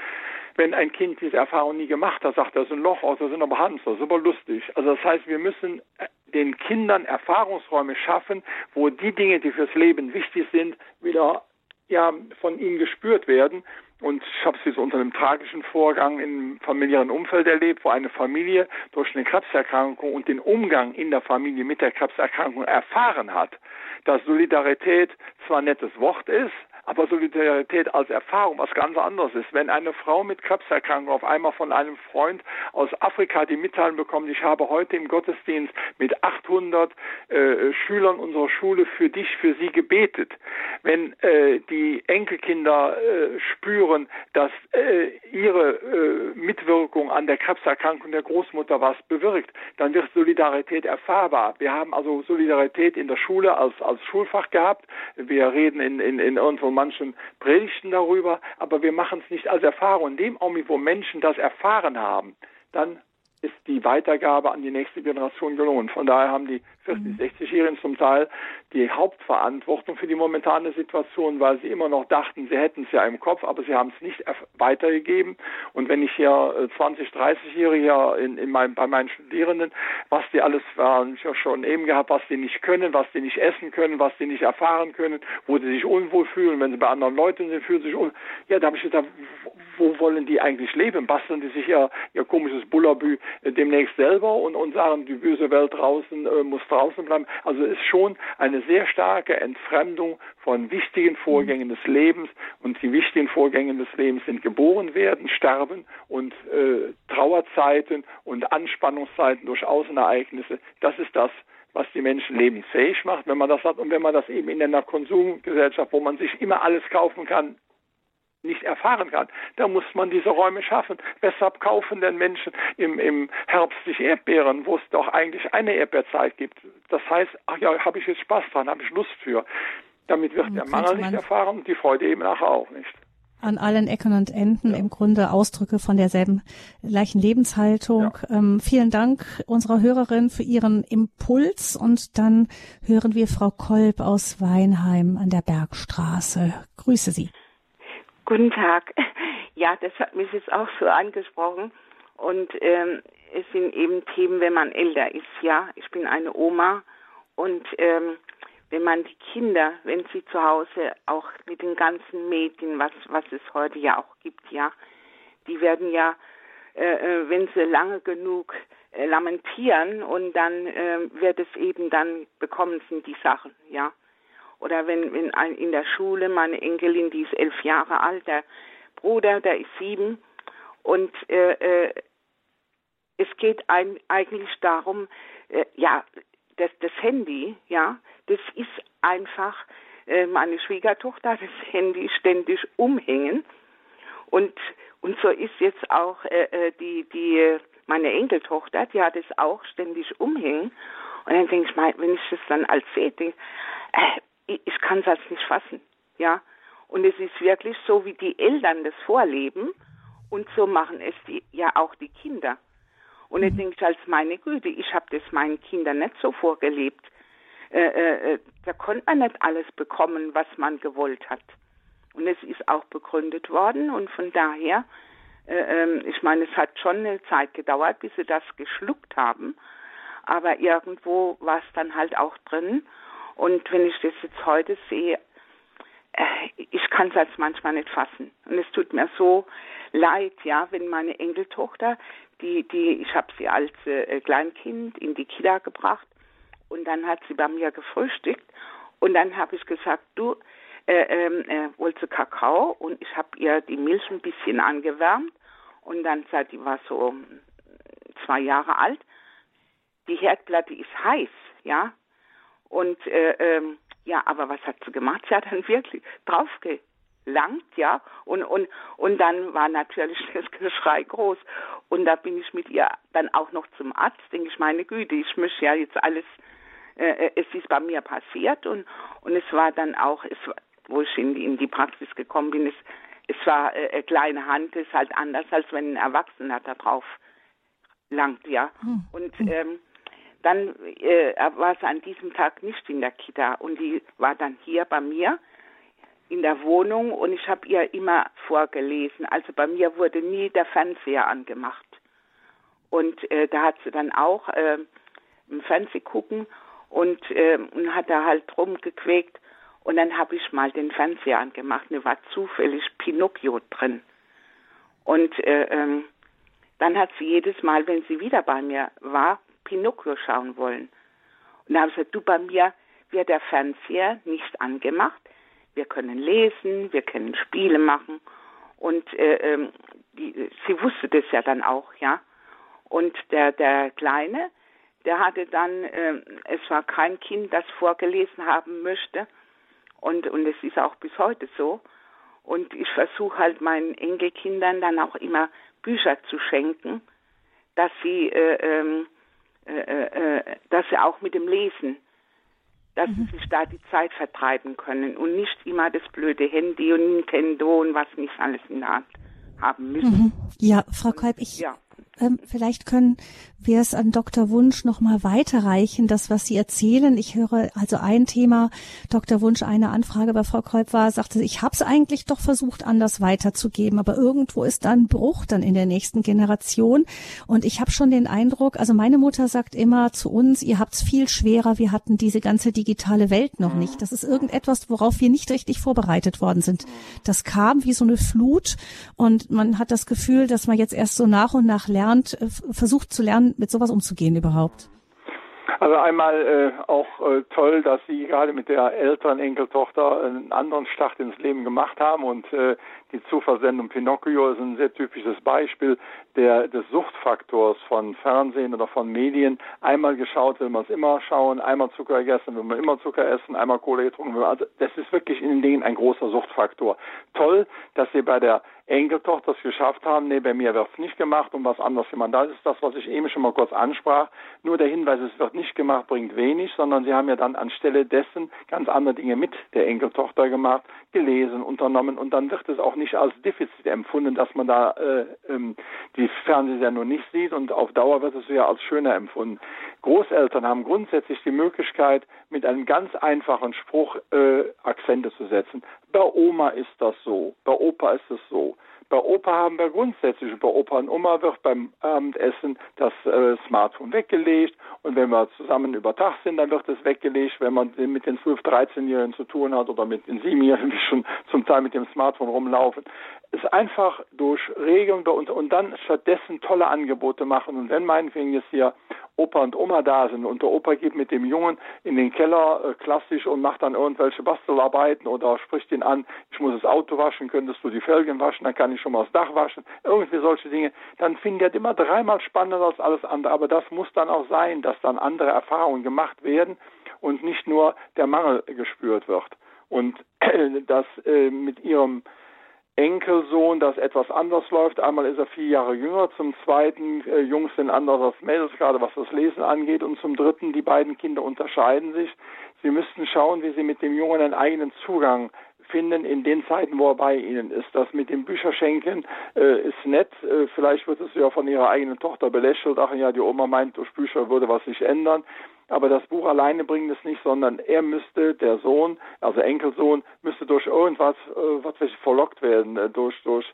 Wenn ein Kind diese Erfahrung nie gemacht hat, sagt das ist ein Loch, oh, das sind aber Hamster, aber lustig. Also das heißt, wir müssen äh, den Kindern Erfahrungsräume schaffen, wo die Dinge, die fürs Leben wichtig sind, wieder ja, von ihnen gespürt werden. Und ich habe es jetzt unter einem tragischen Vorgang im familiären Umfeld erlebt, wo eine Familie durch eine Krebserkrankung und den Umgang in der Familie mit der Krebserkrankung erfahren hat, dass Solidarität zwar ein nettes Wort ist, aber Solidarität als Erfahrung was ganz anderes ist. Wenn eine Frau mit Krebserkrankung auf einmal von einem Freund aus Afrika die Mitteilung bekommt, ich habe heute im Gottesdienst mit 800 äh, Schülern unserer Schule für dich, für sie gebetet. Wenn äh, die Enkelkinder äh, spüren, dass äh, ihre äh, Mitwirkung an der Krebserkrankung der Großmutter was bewirkt, dann wird Solidarität erfahrbar. Wir haben also Solidarität in der Schule als, als Schulfach gehabt. Wir reden in, in, in unserem manchen Predigten darüber, aber wir machen es nicht als Erfahrung. In dem Augenblick, wo Menschen das erfahren haben, dann ist die Weitergabe an die nächste Generation gelungen. Von daher haben die 40, 60-Jährigen mhm. zum Teil die Hauptverantwortung für die momentane Situation, weil sie immer noch dachten, sie hätten es ja im Kopf, aber sie haben es nicht weitergegeben. Und wenn ich hier 20, äh, 30-Jährige in, in meinem, bei meinen Studierenden, was die alles waren, ich ja schon eben gehabt, was die nicht können, was die nicht essen können, was die nicht erfahren können, wo sie sich unwohl fühlen, wenn sie bei anderen Leuten sind, fühlen sie sich unwohl. Ja, da habe ich gesagt, wo wollen die eigentlich leben? Basteln die sich ihr, ihr komisches Bullabü äh, demnächst selber und, und sagen, die böse Welt draußen äh, muss draußen bleiben. Also es ist schon eine sehr starke Entfremdung von wichtigen Vorgängen des Lebens und die wichtigen Vorgänge des Lebens sind geboren werden, sterben und äh, Trauerzeiten und Anspannungszeiten durch Außenereignisse. Das ist das, was die Menschen lebensfähig macht, wenn man das hat und wenn man das eben in einer Konsumgesellschaft, wo man sich immer alles kaufen kann, nicht erfahren kann. Da muss man diese Räume schaffen. Weshalb kaufen denn Menschen im, im Herbst sich Erdbeeren, wo es doch eigentlich eine Erdbeerzeit gibt? Das heißt, ach ja, habe ich jetzt Spaß dran, habe ich Lust für. Damit wird der Mangel nicht erfahren und die Freude eben nachher auch nicht an allen Ecken und Enden ja. im Grunde Ausdrücke von derselben gleichen Lebenshaltung. Ja. Ähm, vielen Dank unserer Hörerin für ihren Impuls und dann hören wir Frau Kolb aus Weinheim an der Bergstraße. Grüße Sie. Guten Tag. Ja, das hat mich jetzt auch so angesprochen. Und ähm, es sind eben Themen, wenn man älter ist, ja. Ich bin eine Oma und ähm, wenn man die Kinder, wenn sie zu Hause auch mit den ganzen Medien, was, was es heute ja auch gibt, ja, die werden ja, äh, äh wenn sie lange genug lamentieren und dann äh, wird es eben, dann bekommen sie die Sachen, ja. Oder wenn, wenn ein, in der Schule meine Enkelin, die ist elf Jahre alt, der Bruder, der ist sieben. Und äh, äh, es geht ein, eigentlich darum, äh, ja, das, das Handy, ja, das ist einfach, äh, meine Schwiegertochter das Handy ständig umhängen. Und und so ist jetzt auch äh, äh die die meine Enkeltochter, die hat es auch ständig umhängen. Und dann denke ich mal, wenn ich das dann als sehe, denke, äh, ich, ich kann es als nicht fassen, ja. Und es ist wirklich so, wie die Eltern das vorleben und so machen es die, ja auch die Kinder. Und mhm. denke ich als meine Güte, ich habe das meinen Kindern nicht so vorgelebt. Äh, äh, äh, da konnte man nicht alles bekommen, was man gewollt hat. Und es ist auch begründet worden und von daher, äh, ähm, ich meine, es hat schon eine Zeit gedauert, bis sie das geschluckt haben, aber irgendwo war es dann halt auch drin. Und wenn ich das jetzt heute sehe, äh, ich kann es als manchmal nicht fassen. Und es tut mir so leid, ja, wenn meine Enkeltochter, die, die, ich habe sie als äh, Kleinkind in die Kita gebracht und dann hat sie bei mir gefrühstückt und dann habe ich gesagt, du, äh, ähm, äh, wollte Kakao und ich habe ihr die Milch ein bisschen angewärmt und dann seit die war so zwei Jahre alt. Die Herdplatte ist heiß, ja. Und äh, ähm, ja, aber was hat sie gemacht? Sie hat dann wirklich draufge langt, ja, und, und, und dann war natürlich das Geschrei groß. Und da bin ich mit ihr dann auch noch zum Arzt, denke ich, meine Güte, ich möchte ja jetzt alles, äh, äh, es ist bei mir passiert und, und es war dann auch, es, wo ich in die, in die Praxis gekommen bin, es, es war äh, eine kleine Hand, ist halt anders, als wenn ein Erwachsener da drauf langt, ja. Hm. Und ähm, dann äh, war sie an diesem Tag nicht in der Kita und die war dann hier bei mir in der Wohnung und ich habe ihr immer vorgelesen. Also bei mir wurde nie der Fernseher angemacht. Und äh, da hat sie dann auch äh, im Fernseh gucken und, äh, und hat da halt rumgequäkt. Und dann habe ich mal den Fernseher angemacht. Da war zufällig Pinocchio drin. Und äh, ähm, dann hat sie jedes Mal, wenn sie wieder bei mir war, Pinocchio schauen wollen. Und da habe ich gesagt, du bei mir wird der Fernseher nicht angemacht wir können lesen, wir können Spiele machen. Und äh, ähm, die, sie wusste das ja dann auch, ja. Und der, der Kleine, der hatte dann, äh, es war kein Kind, das vorgelesen haben möchte. Und, und es ist auch bis heute so. Und ich versuche halt meinen Enkelkindern dann auch immer Bücher zu schenken, dass sie, äh, ähm, äh, äh, äh dass sie auch mit dem Lesen dass mhm. sie sich da die Zeit vertreiben können und nicht immer das blöde Handy und Nintendo und was nicht alles in der Hand haben müssen. Mhm. Ja, Frau Kolb, ich, ja. Ähm, vielleicht können wir es an Dr. Wunsch noch mal weiterreichen, das, was Sie erzählen. Ich höre also ein Thema, Dr. Wunsch, eine Anfrage bei Frau Kolb war, sagte, ich habe es eigentlich doch versucht, anders weiterzugeben, aber irgendwo ist da ein Bruch dann in der nächsten Generation. Und ich habe schon den Eindruck, also meine Mutter sagt immer zu uns, ihr habt es viel schwerer, wir hatten diese ganze digitale Welt noch nicht. Das ist irgendetwas, worauf wir nicht richtig vorbereitet worden sind. Das kam wie so eine Flut und man hat das Gefühl, dass man jetzt erst so nach und nach lernt, äh, versucht zu lernen, mit sowas umzugehen überhaupt? Also einmal äh, auch äh, toll, dass Sie gerade mit der älteren Enkeltochter einen anderen Start ins Leben gemacht haben und äh, die Zuversendung Pinocchio ist ein sehr typisches Beispiel der, des Suchtfaktors von Fernsehen oder von Medien. Einmal geschaut will man es immer schauen, einmal Zucker gegessen will man immer Zucker essen, einmal Kohle getrunken. Also das ist wirklich in den Dingen ein großer Suchtfaktor. Toll, dass Sie bei der Enkeltochter es geschafft haben. Nee, bei mir wird es nicht gemacht und was anderes gemacht. Das ist das, was ich eben schon mal kurz ansprach. Nur der Hinweis, es wird nicht gemacht, bringt wenig, sondern Sie haben ja dann anstelle dessen ganz andere Dinge mit der Enkeltochter gemacht, gelesen, unternommen und dann wird es auch nicht als Defizit empfunden, dass man da äh, ähm, die Fernsehsendung nicht sieht und auf Dauer wird es ja als schöner empfunden. Großeltern haben grundsätzlich die Möglichkeit, mit einem ganz einfachen Spruch äh, Akzente zu setzen. Bei Oma ist das so, bei Opa ist es so. Bei Opa haben wir grundsätzlich, bei Opa und Oma wird beim Abendessen das äh, Smartphone weggelegt und wenn wir zusammen über Tag sind, dann wird es weggelegt, wenn man mit den 12-, 13-Jährigen zu tun hat oder mit den 7-Jährigen, die schon zum Teil mit dem Smartphone rumlaufen. Es einfach durch Regeln und, und dann stattdessen tolle Angebote machen und wenn meinetwegen jetzt hier Opa und Oma da sind und der Opa geht mit dem Jungen in den Keller äh, klassisch und macht dann irgendwelche Bastelarbeiten oder spricht ihn an, ich muss das Auto waschen, könntest du die Felgen waschen, dann kann ich schon mal das Dach waschen, irgendwie solche Dinge, dann finden die das immer dreimal spannender als alles andere. Aber das muss dann auch sein, dass dann andere Erfahrungen gemacht werden und nicht nur der Mangel gespürt wird. Und dass äh, mit ihrem Enkelsohn, das etwas anders läuft. Einmal ist er vier Jahre jünger, zum zweiten äh, Jungs sind anders als Mädels, gerade was das Lesen angeht, und zum dritten die beiden Kinder unterscheiden sich. Sie müssten schauen, wie sie mit dem Jungen einen eigenen Zugang finden in den Zeiten, wo er bei ihnen ist. Das mit dem Bücherschenken äh, ist nett. Äh, vielleicht wird es ja von ihrer eigenen Tochter belächelt. Ach ja, die Oma meint, durch Bücher würde was sich ändern. Aber das Buch alleine bringt es nicht, sondern er müsste, der Sohn, also Enkelsohn, müsste durch irgendwas, äh, was weiß ich, verlockt werden, äh, durch, durch,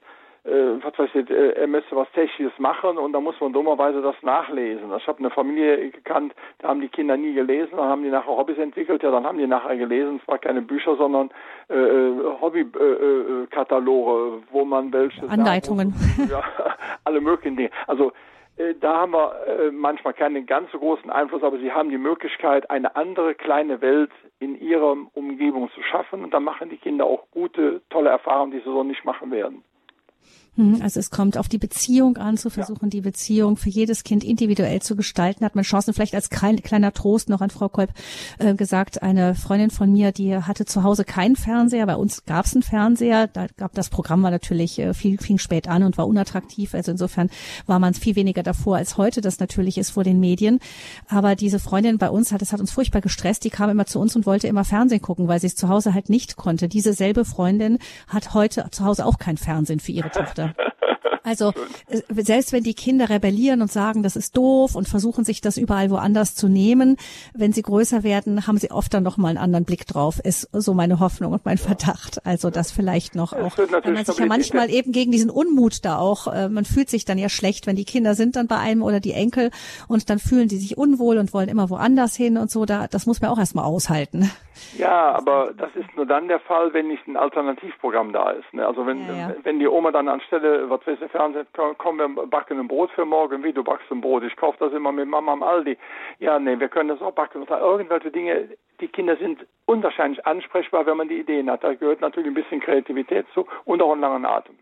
äh, was weiß ich, äh, er müsste was Technisches machen und da muss man dummerweise das nachlesen. Ich habe eine Familie gekannt, da haben die Kinder nie gelesen, dann haben die nachher Hobbys entwickelt, ja, dann haben die nachher gelesen, es war keine Bücher, sondern äh, äh Hobbykataloge, äh, wo man welche Anleitungen. Ja, alle möglichen Dinge. Also äh, da haben wir äh, manchmal keinen ganz so großen Einfluss, aber sie haben die Möglichkeit, eine andere kleine Welt in ihrer Umgebung zu schaffen. Und da machen die Kinder auch gute, tolle Erfahrungen, die sie so nicht machen werden. Hm, also es kommt auf die Beziehung an, zu versuchen, ja. die Beziehung für jedes Kind individuell zu gestalten. Hat man Chancen, vielleicht als kleiner Trost noch an Frau Kolb äh, gesagt, eine Freundin von mir, die hatte zu Hause keinen Fernseher, bei uns gab es einen Fernseher, da gab das Programm war natürlich äh, viel, fing spät an und war unattraktiv. Also insofern war man viel weniger davor, als heute das natürlich ist vor den Medien. Aber diese Freundin bei uns hat, das hat uns furchtbar gestresst, die kam immer zu uns und wollte immer Fernsehen gucken, weil sie es zu Hause halt nicht konnte. Diese selbe Freundin hat heute zu Hause auch kein Fernsehen für ihre Tochter. so Also äh, selbst wenn die Kinder rebellieren und sagen, das ist doof und versuchen sich das überall woanders zu nehmen, wenn sie größer werden, haben sie oft dann noch mal einen anderen Blick drauf. Ist so meine Hoffnung und mein Verdacht. Also das vielleicht noch auch, weil man sich ja manchmal eben gegen diesen Unmut da auch, äh, man fühlt sich dann ja schlecht, wenn die Kinder sind dann bei einem oder die Enkel und dann fühlen die sich unwohl und wollen immer woanders hin und so. Da, das muss man auch erstmal aushalten. Ja, aber das ist nur dann der Fall, wenn nicht ein Alternativprogramm da ist. Ne? Also wenn, ja, ja. wenn die Oma dann anstelle, was weiß ich, Fernsehen, komm, wir backen ein Brot für morgen, wie du backst ein Brot, ich kaufe das immer mit Mama am Aldi. Ja, nee, wir können das auch backen. Und irgendwelche Dinge, die Kinder sind unwahrscheinlich ansprechbar, wenn man die Ideen hat. Da gehört natürlich ein bisschen Kreativität zu und auch einen langen Atem.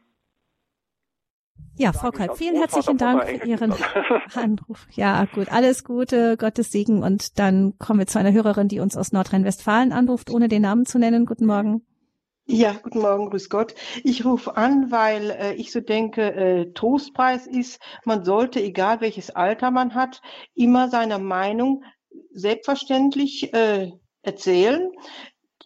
Ja, Frau Kalb, vielen herzlichen Dank für Ihren Anruf. Ja, gut, alles Gute, Gottes Segen. Und dann kommen wir zu einer Hörerin, die uns aus Nordrhein-Westfalen anruft, ohne den Namen zu nennen. Guten Morgen. Ja, guten Morgen, grüß Gott. Ich rufe an, weil äh, ich so denke, äh, Trostpreis ist, man sollte, egal welches Alter man hat, immer seine Meinung selbstverständlich äh, erzählen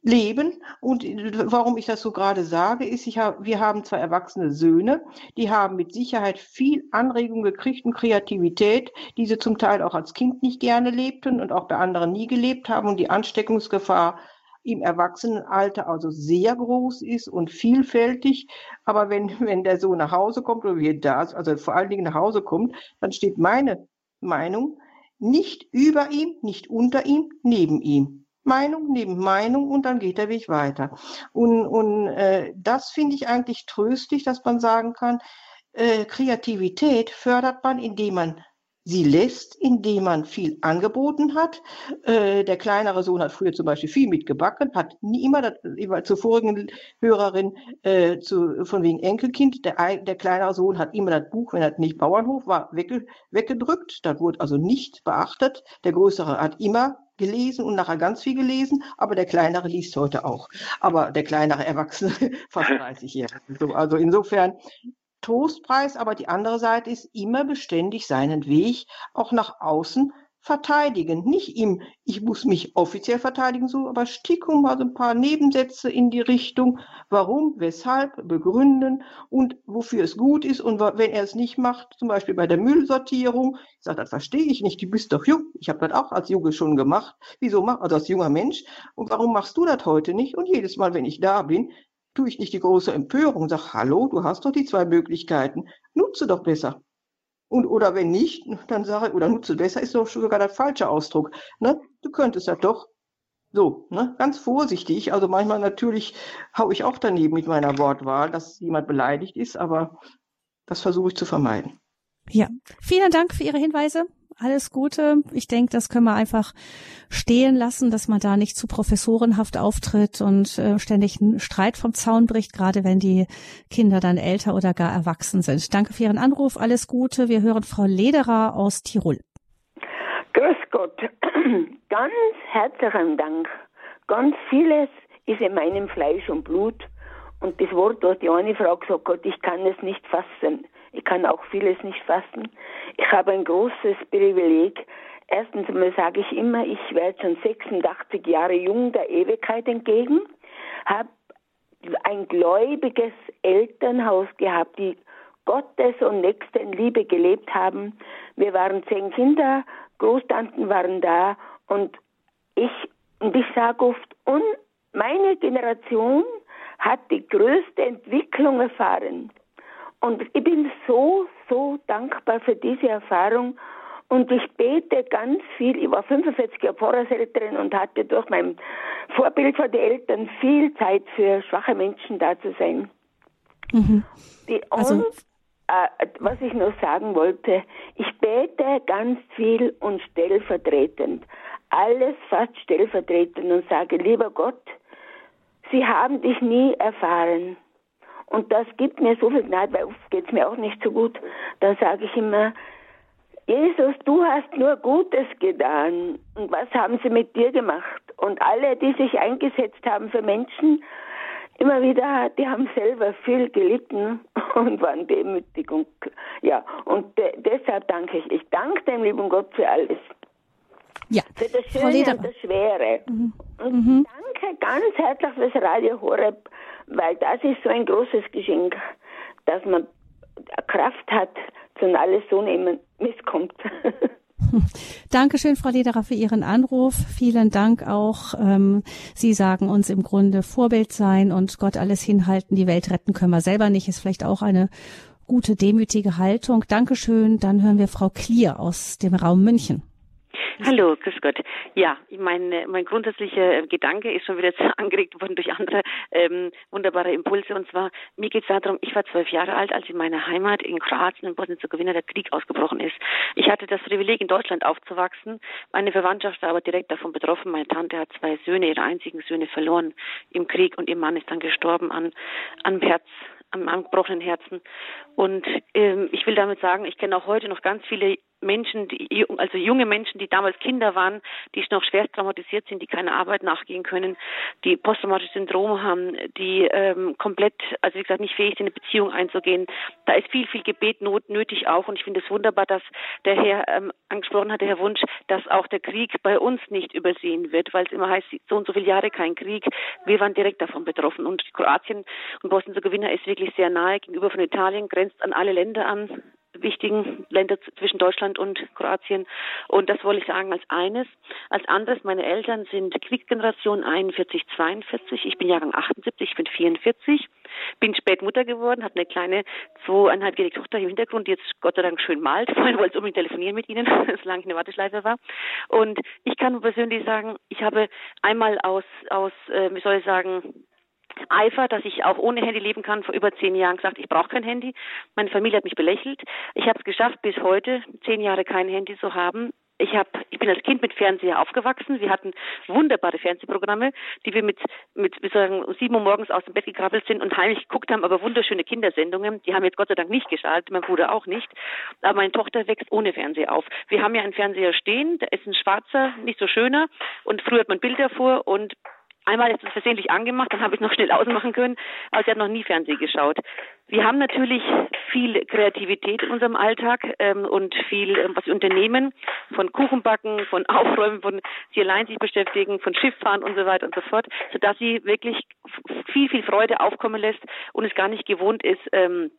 leben. Und warum ich das so gerade sage, ist, ich hab, wir haben zwei erwachsene Söhne, die haben mit Sicherheit viel Anregung gekriegt und Kreativität, die sie zum Teil auch als Kind nicht gerne lebten und auch bei anderen nie gelebt haben und die Ansteckungsgefahr im Erwachsenenalter also sehr groß ist und vielfältig. Aber wenn, wenn der Sohn nach Hause kommt oder wir da, also vor allen Dingen nach Hause kommt, dann steht meine Meinung nicht über ihm, nicht unter ihm, neben ihm. Meinung neben Meinung und dann geht der Weg weiter. Und, und äh, das finde ich eigentlich tröstlich, dass man sagen kann, äh, Kreativität fördert man, indem man sie lässt, indem man viel angeboten hat. Äh, der kleinere Sohn hat früher zum Beispiel viel mitgebacken, hat nie immer, das, immer zur vorigen Hörerin äh, zu, von wegen Enkelkind, der, der kleinere Sohn hat immer das Buch, wenn er nicht Bauernhof war, wegge, weggedrückt, das wurde also nicht beachtet. Der größere hat immer gelesen und nachher ganz viel gelesen, aber der kleinere liest heute auch. Aber der kleinere Erwachsene, fast 30 Jahre. Also insofern Trostpreis, aber die andere Seite ist immer beständig seinen Weg auch nach außen verteidigen. Nicht ihm, ich muss mich offiziell verteidigen, so, aber Stickung, also ein paar Nebensätze in die Richtung, warum, weshalb, begründen und wofür es gut ist. Und wenn er es nicht macht, zum Beispiel bei der Müllsortierung, ich sage, das verstehe ich nicht, du bist doch jung. Ich habe das auch als Junge schon gemacht. Wieso mach, also als junger Mensch? Und warum machst du das heute nicht? Und jedes Mal, wenn ich da bin, tue ich nicht die große Empörung sage, hallo, du hast doch die zwei Möglichkeiten, nutze doch besser. Und, oder wenn nicht, dann sage, oder nutze besser ist doch sogar der falsche Ausdruck. Ne? Du könntest ja doch so, ne? ganz vorsichtig. Also manchmal natürlich hau ich auch daneben mit meiner Wortwahl, dass jemand beleidigt ist, aber das versuche ich zu vermeiden. Ja, vielen Dank für Ihre Hinweise alles Gute. Ich denke, das können wir einfach stehen lassen, dass man da nicht zu professorenhaft auftritt und äh, ständig einen Streit vom Zaun bricht, gerade wenn die Kinder dann älter oder gar erwachsen sind. Danke für Ihren Anruf. Alles Gute. Wir hören Frau Lederer aus Tirol. Grüß Gott. Ganz herzlichen Dank. Ganz vieles ist in meinem Fleisch und Blut. Und das Wort, was die eine Frau gesagt hat, ich kann es nicht fassen. Ich kann auch vieles nicht fassen. Ich habe ein großes Privileg. Erstens einmal sage ich immer, ich werde schon 86 Jahre jung der Ewigkeit entgegen, habe ein gläubiges Elternhaus gehabt, die Gottes und Nächstenliebe gelebt haben. Wir waren zehn Kinder, Großtanten waren da und ich, und ich sage oft, und meine Generation hat die größte Entwicklung erfahren. Und ich bin so, so dankbar für diese Erfahrung. Und ich bete ganz viel. Ich war 45 Jahre Pfarrerselterin und hatte durch mein Vorbild von den Eltern viel Zeit für schwache Menschen da zu sein. Mhm. Die, also, und äh, was ich noch sagen wollte, ich bete ganz viel und stellvertretend. Alles fast stellvertretend und sage, lieber Gott, Sie haben dich nie erfahren. Und das gibt mir so viel Gnade, weil oft geht es mir auch nicht so gut. Da sage ich immer, Jesus, du hast nur Gutes getan. Und was haben sie mit dir gemacht? Und alle, die sich eingesetzt haben für Menschen, immer wieder, die haben selber viel gelitten und waren demütig. Und, ja, und de deshalb danke ich. Ich danke dem lieben Gott für alles. Ja, für das Schöne und das Schwere. Mhm. Und mhm. danke ganz herzlich fürs Radio Horeb weil das ist so ein großes Geschenk, dass man Kraft hat, zu alles so nehmen, misskommt. Dankeschön, Frau Lederer, für Ihren Anruf. Vielen Dank auch. Ähm, Sie sagen uns im Grunde Vorbild sein und Gott alles hinhalten. Die Welt retten können wir selber nicht. Ist vielleicht auch eine gute, demütige Haltung. Dankeschön. Dann hören wir Frau Klier aus dem Raum München. Hallo, grüß Gott. Ja, mein, mein grundsätzlicher Gedanke ist schon wieder angeregt worden durch andere ähm, wunderbare Impulse. Und zwar, mir geht es darum, ich war zwölf Jahre alt, als in meiner Heimat in Kroatien, in Bosnien-Zegovina, der Krieg ausgebrochen ist. Ich hatte das Privileg, in Deutschland aufzuwachsen. Meine Verwandtschaft war aber direkt davon betroffen. Meine Tante hat zwei Söhne, ihre einzigen Söhne verloren im Krieg und ihr Mann ist dann gestorben an, an Herz am angebrochenen Herzen. Und ähm, ich will damit sagen, ich kenne auch heute noch ganz viele Menschen, die, also junge Menschen, die damals Kinder waren, die noch schwerst traumatisiert sind, die keine Arbeit nachgehen können, die posttraumatische Syndrome haben, die ähm, komplett, also wie gesagt, nicht fähig sind, eine Beziehung einzugehen. Da ist viel, viel Gebet not, nötig auch. Und ich finde es wunderbar, dass der Herr ähm, angesprochen hat, der Herr Wunsch, dass auch der Krieg bei uns nicht übersehen wird, weil es immer heißt, so und so viele Jahre kein Krieg. Wir waren direkt davon betroffen. Und Kroatien und Bosnien-Herzegowina ist wirklich sehr nahe gegenüber von Italien, grenzt an alle Länder an wichtigen Länder zwischen Deutschland und Kroatien. Und das wollte ich sagen als eines. Als anderes, meine Eltern sind Kriegsgeneration 41, 42. Ich bin Jahrgang 78, ich bin 44. Bin spät Mutter geworden, habe eine kleine zweieinhalbjährige Tochter im Hintergrund, die jetzt Gott sei Dank schön malt. Vorhin wollte ich unbedingt telefonieren mit Ihnen, solange ich eine Warteschleife war. Und ich kann persönlich sagen, ich habe einmal aus, aus äh, wie soll ich sagen, Eifer, dass ich auch ohne Handy leben kann, vor über zehn Jahren gesagt, ich brauche kein Handy. Meine Familie hat mich belächelt. Ich habe es geschafft, bis heute zehn Jahre kein Handy zu haben. Ich habe, ich bin als Kind mit Fernseher aufgewachsen. Wir hatten wunderbare Fernsehprogramme, die wir mit, mit, wir sagen, um sieben Uhr morgens aus dem Bett gekrabbelt sind und heimlich geguckt haben, aber wunderschöne Kindersendungen. Die haben jetzt Gott sei Dank nicht geschaltet, mein Bruder auch nicht. Aber meine Tochter wächst ohne Fernseher auf. Wir haben ja einen Fernseher stehen, der ist ein schwarzer, nicht so schöner und früher hat man Bilder vor und Einmal ist es versehentlich angemacht, dann habe ich noch schnell ausmachen können, aber sie hat noch nie Fernsehen geschaut. Wir haben natürlich viel Kreativität in unserem Alltag ähm, und viel, ähm, was wir unternehmen, von Kuchenbacken, von Aufräumen, von sie allein sich beschäftigen, von Schifffahren und so weiter und so fort, sodass sie wirklich viel, viel Freude aufkommen lässt und es gar nicht gewohnt ist, ähm,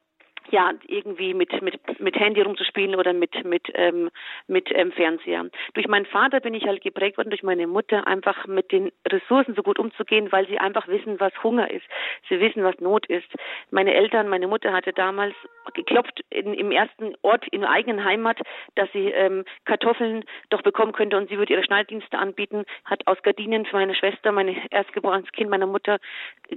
ja irgendwie mit mit mit Handy rumzuspielen oder mit mit ähm, mit ähm, Fernseher. Durch meinen Vater bin ich halt geprägt worden, durch meine Mutter einfach mit den Ressourcen so gut umzugehen, weil sie einfach wissen, was Hunger ist. Sie wissen, was Not ist. Meine Eltern, meine Mutter hatte damals geklopft in, im ersten Ort in der eigenen Heimat, dass sie ähm, Kartoffeln doch bekommen könnte und sie würde ihre Schnalldienste anbieten. Hat aus Gardinen für meine Schwester, meine erstgeborenes Kind meiner Mutter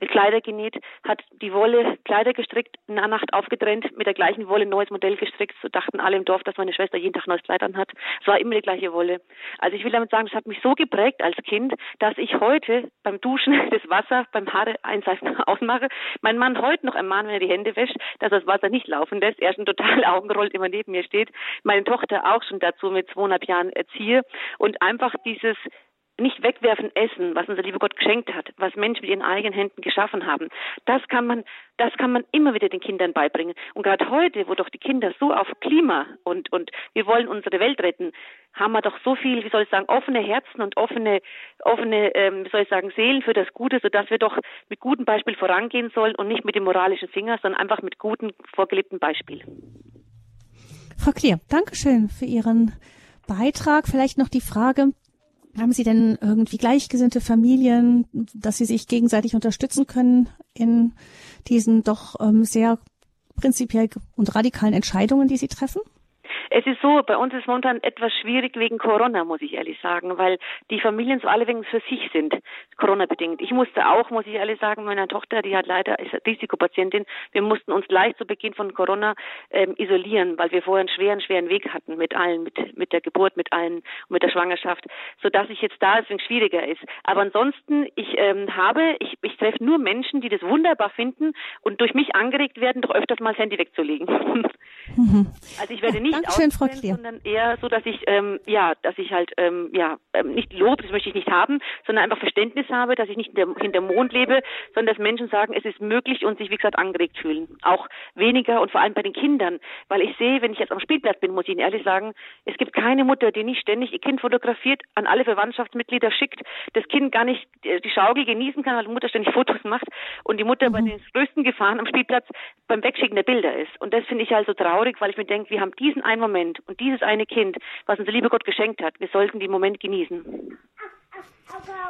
Kleider genäht, hat die Wolle Kleider gestrickt, in der Nacht aufgetrennt mit der gleichen Wolle ein neues Modell gestrickt. So dachten alle im Dorf, dass meine Schwester jeden Tag neues Kleid hat. Es war immer die gleiche Wolle. Also ich will damit sagen, das hat mich so geprägt als Kind, dass ich heute beim Duschen das Wasser beim Haare einseifen ausmache. Mein Mann heute noch ermahnt, wenn er die Hände wäscht, dass das Wasser nicht laufen lässt. Er schon total Augenrollt immer neben mir steht. Meine Tochter auch schon dazu mit zweieinhalb Jahren erziehe und einfach dieses nicht wegwerfen essen, was unser lieber Gott geschenkt hat, was Menschen mit ihren eigenen Händen geschaffen haben. Das kann man, das kann man immer wieder den Kindern beibringen. Und gerade heute, wo doch die Kinder so auf Klima und, und wir wollen unsere Welt retten, haben wir doch so viel, wie soll ich sagen, offene Herzen und offene, offene, ähm, wie soll ich sagen, Seelen für das Gute, sodass wir doch mit gutem Beispiel vorangehen sollen und nicht mit dem moralischen Finger, sondern einfach mit gutem, vorgelebtem Beispiel. Frau Klier, Dankeschön für Ihren Beitrag. Vielleicht noch die Frage, haben Sie denn irgendwie gleichgesinnte Familien, dass Sie sich gegenseitig unterstützen können in diesen doch ähm, sehr prinzipiell und radikalen Entscheidungen, die Sie treffen? Es ist so, bei uns ist momentan etwas schwierig wegen Corona, muss ich ehrlich sagen, weil die Familien so alle wegen für sich sind, Corona-bedingt. Ich musste auch, muss ich ehrlich sagen, meiner Tochter, die hat leider ist Risikopatientin, wir mussten uns gleich zu Beginn von Corona ähm, isolieren, weil wir vorher einen schweren, schweren Weg hatten mit allen, mit, mit der Geburt, mit allen und mit der Schwangerschaft, sodass ich jetzt da deswegen schwieriger ist. Aber ansonsten, ich ähm, habe, ich, ich treffe nur Menschen, die das wunderbar finden und durch mich angeregt werden, doch öfters mal das Handy wegzulegen. Mhm. Also ich werde nicht Dankeschön, Frau Klier. sondern eher so, dass ich ähm, ja, dass ich halt ähm, ja ähm, nicht Lob, das möchte ich nicht haben, sondern einfach Verständnis habe, dass ich nicht hinter, Mond lebe, sondern dass Menschen sagen, es ist möglich und sich wie gesagt angeregt fühlen. Auch weniger und vor allem bei den Kindern, weil ich sehe, wenn ich jetzt am Spielplatz bin, muss ich Ihnen ehrlich sagen, es gibt keine Mutter, die nicht ständig ihr Kind fotografiert, an alle Verwandtschaftsmitglieder schickt, das Kind gar nicht äh, die Schaukel genießen kann, weil die Mutter ständig Fotos macht und die Mutter mhm. bei den größten Gefahren am Spielplatz beim Wegschicken der Bilder ist. Und das finde ich also traurig, weil ich mir denke, wir haben diesen einen Moment und dieses eine Kind, was unser lieber Gott geschenkt hat. Wir sollten den Moment genießen.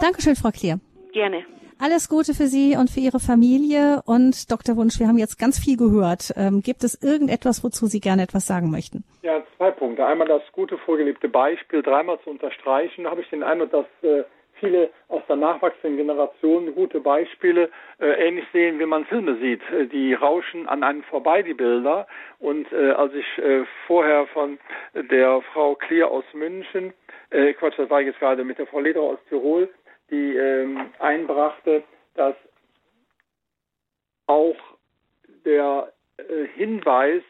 Dankeschön, Frau Klier. Gerne. Alles Gute für Sie und für Ihre Familie. Und Dr. Wunsch, wir haben jetzt ganz viel gehört. Ähm, gibt es irgendetwas, wozu Sie gerne etwas sagen möchten? Ja, zwei Punkte. Einmal das gute vorgelebte Beispiel dreimal zu unterstreichen. Da habe ich den Eindruck, dass äh, viele aus der nachwachsenden Generation gute Beispiele äh, ähnlich sehen, wie man Filme sieht. Äh, die rauschen an einem vorbei, die Bilder. Und äh, als ich äh, vorher von der Frau Klier aus München, äh, Quatsch, das war jetzt gerade mit der Frau Leder aus Tirol, die ähm, einbrachte, dass auch der äh, Hinweis,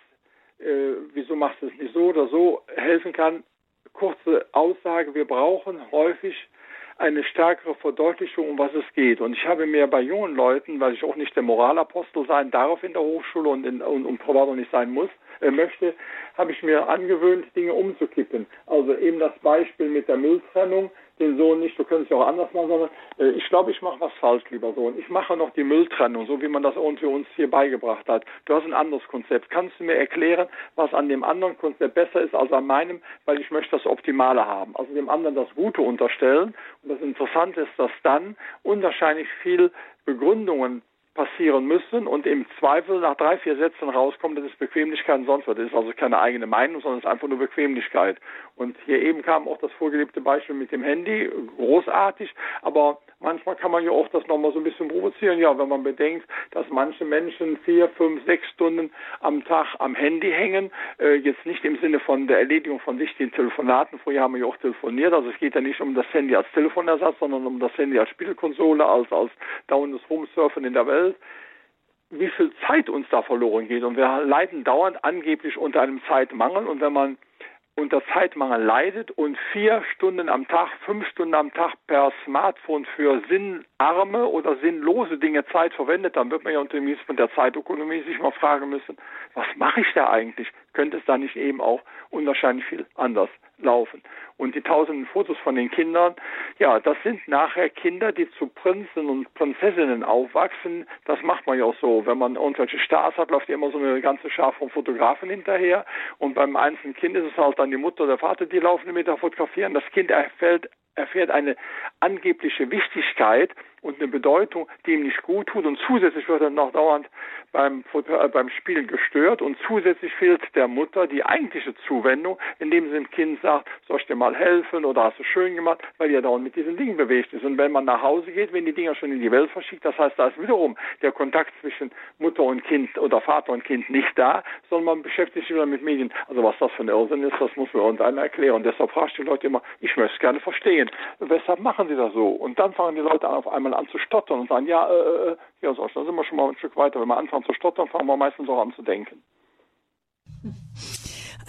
äh, wieso machst du es nicht so oder so, helfen kann. Kurze Aussage, wir brauchen häufig eine stärkere Verdeutlichung, um was es geht. Und ich habe mir bei jungen Leuten, weil ich auch nicht der Moralapostel sein darf in der Hochschule und, in, und, und auch nicht sein muss, möchte, habe ich mir angewöhnt, Dinge umzukippen. Also eben das Beispiel mit der Mülltrennung den Sohn nicht, du könntest ja auch anders machen, sondern äh, ich glaube, ich mache was falsch, lieber Sohn. Ich mache noch die Mülltrennung, so wie man das irgendwie uns hier beigebracht hat. Du hast ein anderes Konzept. Kannst du mir erklären, was an dem anderen Konzept besser ist als an meinem, weil ich möchte das Optimale haben. Also dem anderen das Gute unterstellen. Und das Interessante ist, dass dann unwahrscheinlich viel Begründungen passieren müssen und im Zweifel nach drei, vier Sätzen rauskommt, das ist Bequemlichkeit und sonst was. Das ist also keine eigene Meinung, sondern es ist einfach nur Bequemlichkeit. Und hier eben kam auch das vorgelebte Beispiel mit dem Handy, großartig, aber manchmal kann man ja auch das nochmal so ein bisschen provozieren. Ja, wenn man bedenkt, dass manche Menschen vier, fünf, sechs Stunden am Tag am Handy hängen, äh, jetzt nicht im Sinne von der Erledigung von wichtigen Telefonaten, vorher haben wir ja auch telefoniert, also es geht ja nicht um das Handy als Telefonersatz, sondern um das Handy als Spielkonsole, als, als dauerndes Rumsurfen in der Welt Welt, wie viel Zeit uns da verloren geht. Und wir leiden dauernd angeblich unter einem Zeitmangel. Und wenn man unter Zeitmangel leidet und vier Stunden am Tag, fünf Stunden am Tag per Smartphone für sinnarme oder sinnlose Dinge Zeit verwendet, dann wird man ja unter dem Gesichtspunkt der Zeitökonomie sich mal fragen müssen, was mache ich da eigentlich? Könnte es da nicht eben auch unwahrscheinlich viel anders laufen. Und die tausenden Fotos von den Kindern, ja, das sind nachher Kinder, die zu Prinzen und Prinzessinnen aufwachsen. Das macht man ja auch so. Wenn man irgendwelche Stars hat, läuft immer so eine ganze Schar von Fotografen hinterher. Und beim einzelnen Kind ist es halt dann die Mutter oder der Vater, die laufen mit der fotografieren. Das Kind erfällt erfährt eine angebliche Wichtigkeit und eine Bedeutung, die ihm nicht gut tut und zusätzlich wird er noch dauernd beim, äh, beim Spielen gestört und zusätzlich fehlt der Mutter die eigentliche Zuwendung, indem sie dem Kind sagt, soll ich dir mal helfen oder hast du schön gemacht, weil er dauernd mit diesen Dingen bewegt ist. Und wenn man nach Hause geht, wenn die Dinger schon in die Welt verschickt, das heißt, da ist wiederum der Kontakt zwischen Mutter und Kind oder Vater und Kind nicht da, sondern man beschäftigt sich wieder mit Medien. Also was das für ein Irrsinn ist, das muss man irgendeiner erklären. Und deshalb frage ich die Leute immer, ich möchte es gerne verstehen. Weshalb machen sie das so? Und dann fangen die Leute an, auf einmal an zu stottern und sagen, ja, äh, äh ja, so, dann sind wir schon mal ein Stück weiter. Wenn wir anfangen zu stottern, fangen wir meistens auch an zu denken.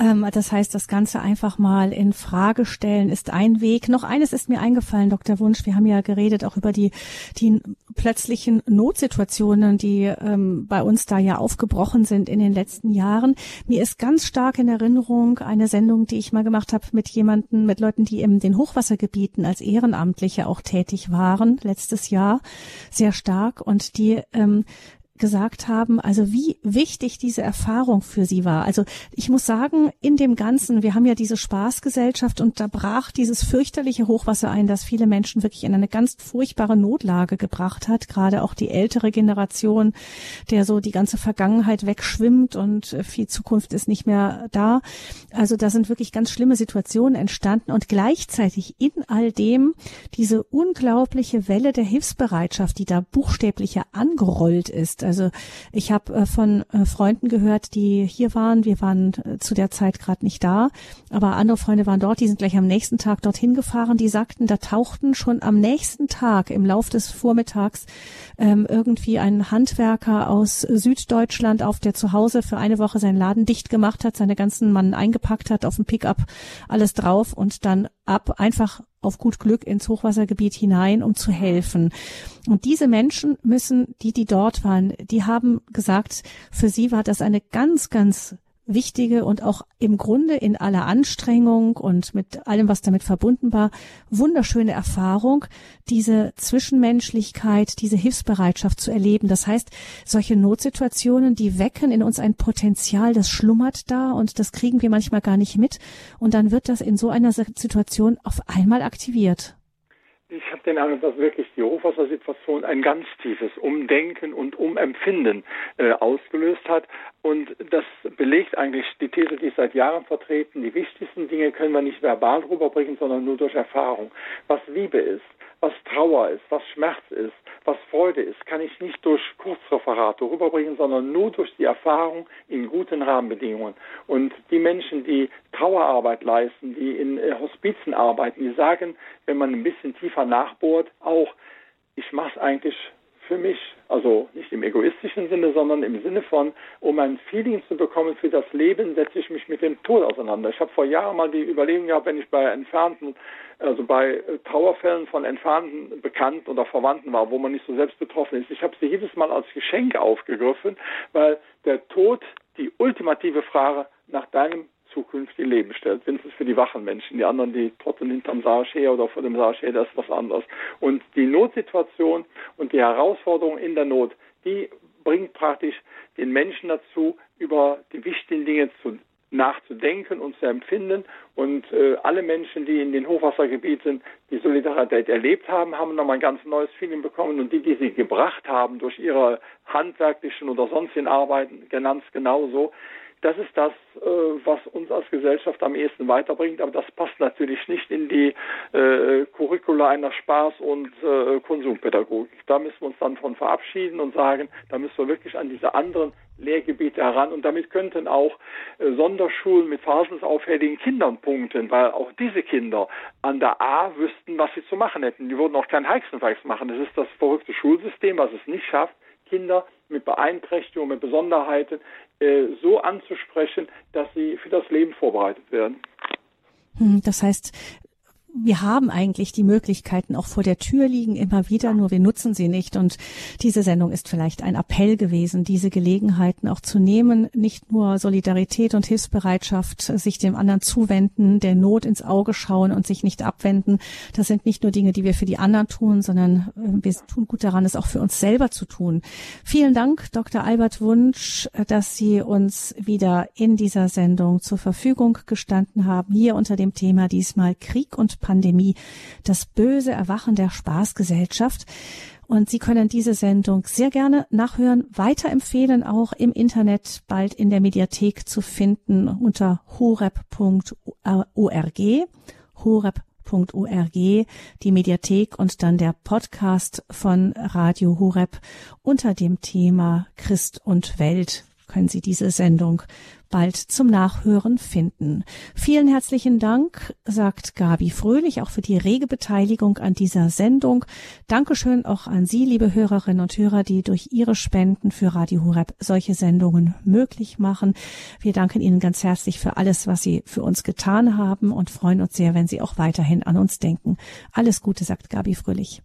Ähm, das heißt, das Ganze einfach mal in Frage stellen ist ein Weg. Noch eines ist mir eingefallen, Dr. Wunsch. Wir haben ja geredet auch über die, die plötzlichen Notsituationen, die ähm, bei uns da ja aufgebrochen sind in den letzten Jahren. Mir ist ganz stark in Erinnerung eine Sendung, die ich mal gemacht habe mit jemanden, mit Leuten, die in den Hochwassergebieten als Ehrenamtliche auch tätig waren, letztes Jahr sehr stark und die ähm, gesagt haben, also wie wichtig diese Erfahrung für sie war. Also ich muss sagen, in dem Ganzen, wir haben ja diese Spaßgesellschaft und da brach dieses fürchterliche Hochwasser ein, das viele Menschen wirklich in eine ganz furchtbare Notlage gebracht hat, gerade auch die ältere Generation, der so die ganze Vergangenheit wegschwimmt und viel Zukunft ist nicht mehr da. Also da sind wirklich ganz schlimme Situationen entstanden und gleichzeitig in all dem diese unglaubliche Welle der Hilfsbereitschaft, die da buchstäblich angerollt ist. Also ich habe äh, von äh, Freunden gehört, die hier waren. Wir waren äh, zu der Zeit gerade nicht da, aber andere Freunde waren dort. Die sind gleich am nächsten Tag dorthin gefahren. Die sagten, da tauchten schon am nächsten Tag im Lauf des Vormittags ähm, irgendwie ein Handwerker aus Süddeutschland auf, der zu Hause für eine Woche seinen Laden dicht gemacht hat, seine ganzen Mann eingepackt hat, auf dem Pickup alles drauf und dann ab einfach auf gut Glück ins Hochwassergebiet hinein, um zu helfen. Und diese Menschen müssen, die, die dort waren, die haben gesagt, für sie war das eine ganz, ganz wichtige und auch im Grunde in aller Anstrengung und mit allem, was damit verbunden war, wunderschöne Erfahrung, diese Zwischenmenschlichkeit, diese Hilfsbereitschaft zu erleben. Das heißt, solche Notsituationen, die wecken in uns ein Potenzial, das schlummert da und das kriegen wir manchmal gar nicht mit. Und dann wird das in so einer Situation auf einmal aktiviert. Ich habe den Eindruck, dass wirklich die Hochwassersituation ein ganz tiefes Umdenken und Umempfinden äh, ausgelöst hat. Und das belegt eigentlich die These, die ich seit Jahren vertreten. Die wichtigsten Dinge können wir nicht verbal rüberbringen, sondern nur durch Erfahrung. Was Liebe ist, was Trauer ist, was Schmerz ist, was Freude ist, kann ich nicht durch Kurzreferate rüberbringen, sondern nur durch die Erfahrung in guten Rahmenbedingungen. Und die Menschen, die Trauerarbeit leisten, die in äh, Hospizen arbeiten, die sagen, wenn man ein bisschen tiefer nachbohrt, auch, ich mache es eigentlich für mich, also nicht im egoistischen Sinne, sondern im Sinne von, um ein Feeling zu bekommen für das Leben, setze ich mich mit dem Tod auseinander. Ich habe vor Jahren mal die Überlegung gehabt, wenn ich bei entfernten, also bei äh, Trauerfällen von entfernten Bekannten oder Verwandten war, wo man nicht so selbst betroffen ist, ich habe sie jedes Mal als Geschenk aufgegriffen, weil der Tod die ultimative Frage nach deinem zukünftige Leben stellt. Wenigstens für die wachen Menschen. Die anderen, die trotteln hinterm Sarg her oder vor dem Sarg her, das ist was anderes. Und die Notsituation und die Herausforderung in der Not, die bringt praktisch den Menschen dazu, über die wichtigen Dinge zu, nachzudenken und zu empfinden. Und äh, alle Menschen, die in den Hochwassergebieten die Solidarität erlebt haben, haben nochmal ein ganz neues Feeling bekommen. Und die, die sie gebracht haben durch ihre handwerklichen oder sonstigen Arbeiten, ganz genauso, das ist das, äh, was uns als Gesellschaft am ehesten weiterbringt, aber das passt natürlich nicht in die äh, Curricula einer Spaß- und äh, Konsumpädagogik. Da müssen wir uns dann von verabschieden und sagen, da müssen wir wirklich an diese anderen Lehrgebiete heran und damit könnten auch äh, Sonderschulen mit verhaltensauffälligen Kindern punkten, weil auch diese Kinder an der A wüssten, was sie zu machen hätten. Die würden auch keinen Hexenwerks machen. Das ist das verrückte Schulsystem, was es nicht schafft, Kinder mit Beeinträchtigungen, mit Besonderheiten äh, so anzusprechen, dass sie für das Leben vorbereitet werden. Hm, das heißt, wir haben eigentlich die Möglichkeiten auch vor der Tür liegen immer wieder, nur wir nutzen sie nicht. Und diese Sendung ist vielleicht ein Appell gewesen, diese Gelegenheiten auch zu nehmen, nicht nur Solidarität und Hilfsbereitschaft, sich dem anderen zuwenden, der Not ins Auge schauen und sich nicht abwenden. Das sind nicht nur Dinge, die wir für die anderen tun, sondern äh, wir tun gut daran, es auch für uns selber zu tun. Vielen Dank, Dr. Albert Wunsch, dass Sie uns wieder in dieser Sendung zur Verfügung gestanden haben, hier unter dem Thema diesmal Krieg und Pandemie, das böse Erwachen der Spaßgesellschaft. Und Sie können diese Sendung sehr gerne nachhören, weiterempfehlen, auch im Internet, bald in der Mediathek zu finden unter horeb.org, horeb.org, die Mediathek und dann der Podcast von Radio Horeb unter dem Thema Christ und Welt. Können Sie diese Sendung bald zum Nachhören finden. Vielen herzlichen Dank, sagt Gabi Fröhlich, auch für die rege Beteiligung an dieser Sendung. Dankeschön auch an Sie, liebe Hörerinnen und Hörer, die durch Ihre Spenden für Radio Horeb solche Sendungen möglich machen. Wir danken Ihnen ganz herzlich für alles, was Sie für uns getan haben und freuen uns sehr, wenn Sie auch weiterhin an uns denken. Alles Gute, sagt Gabi Fröhlich.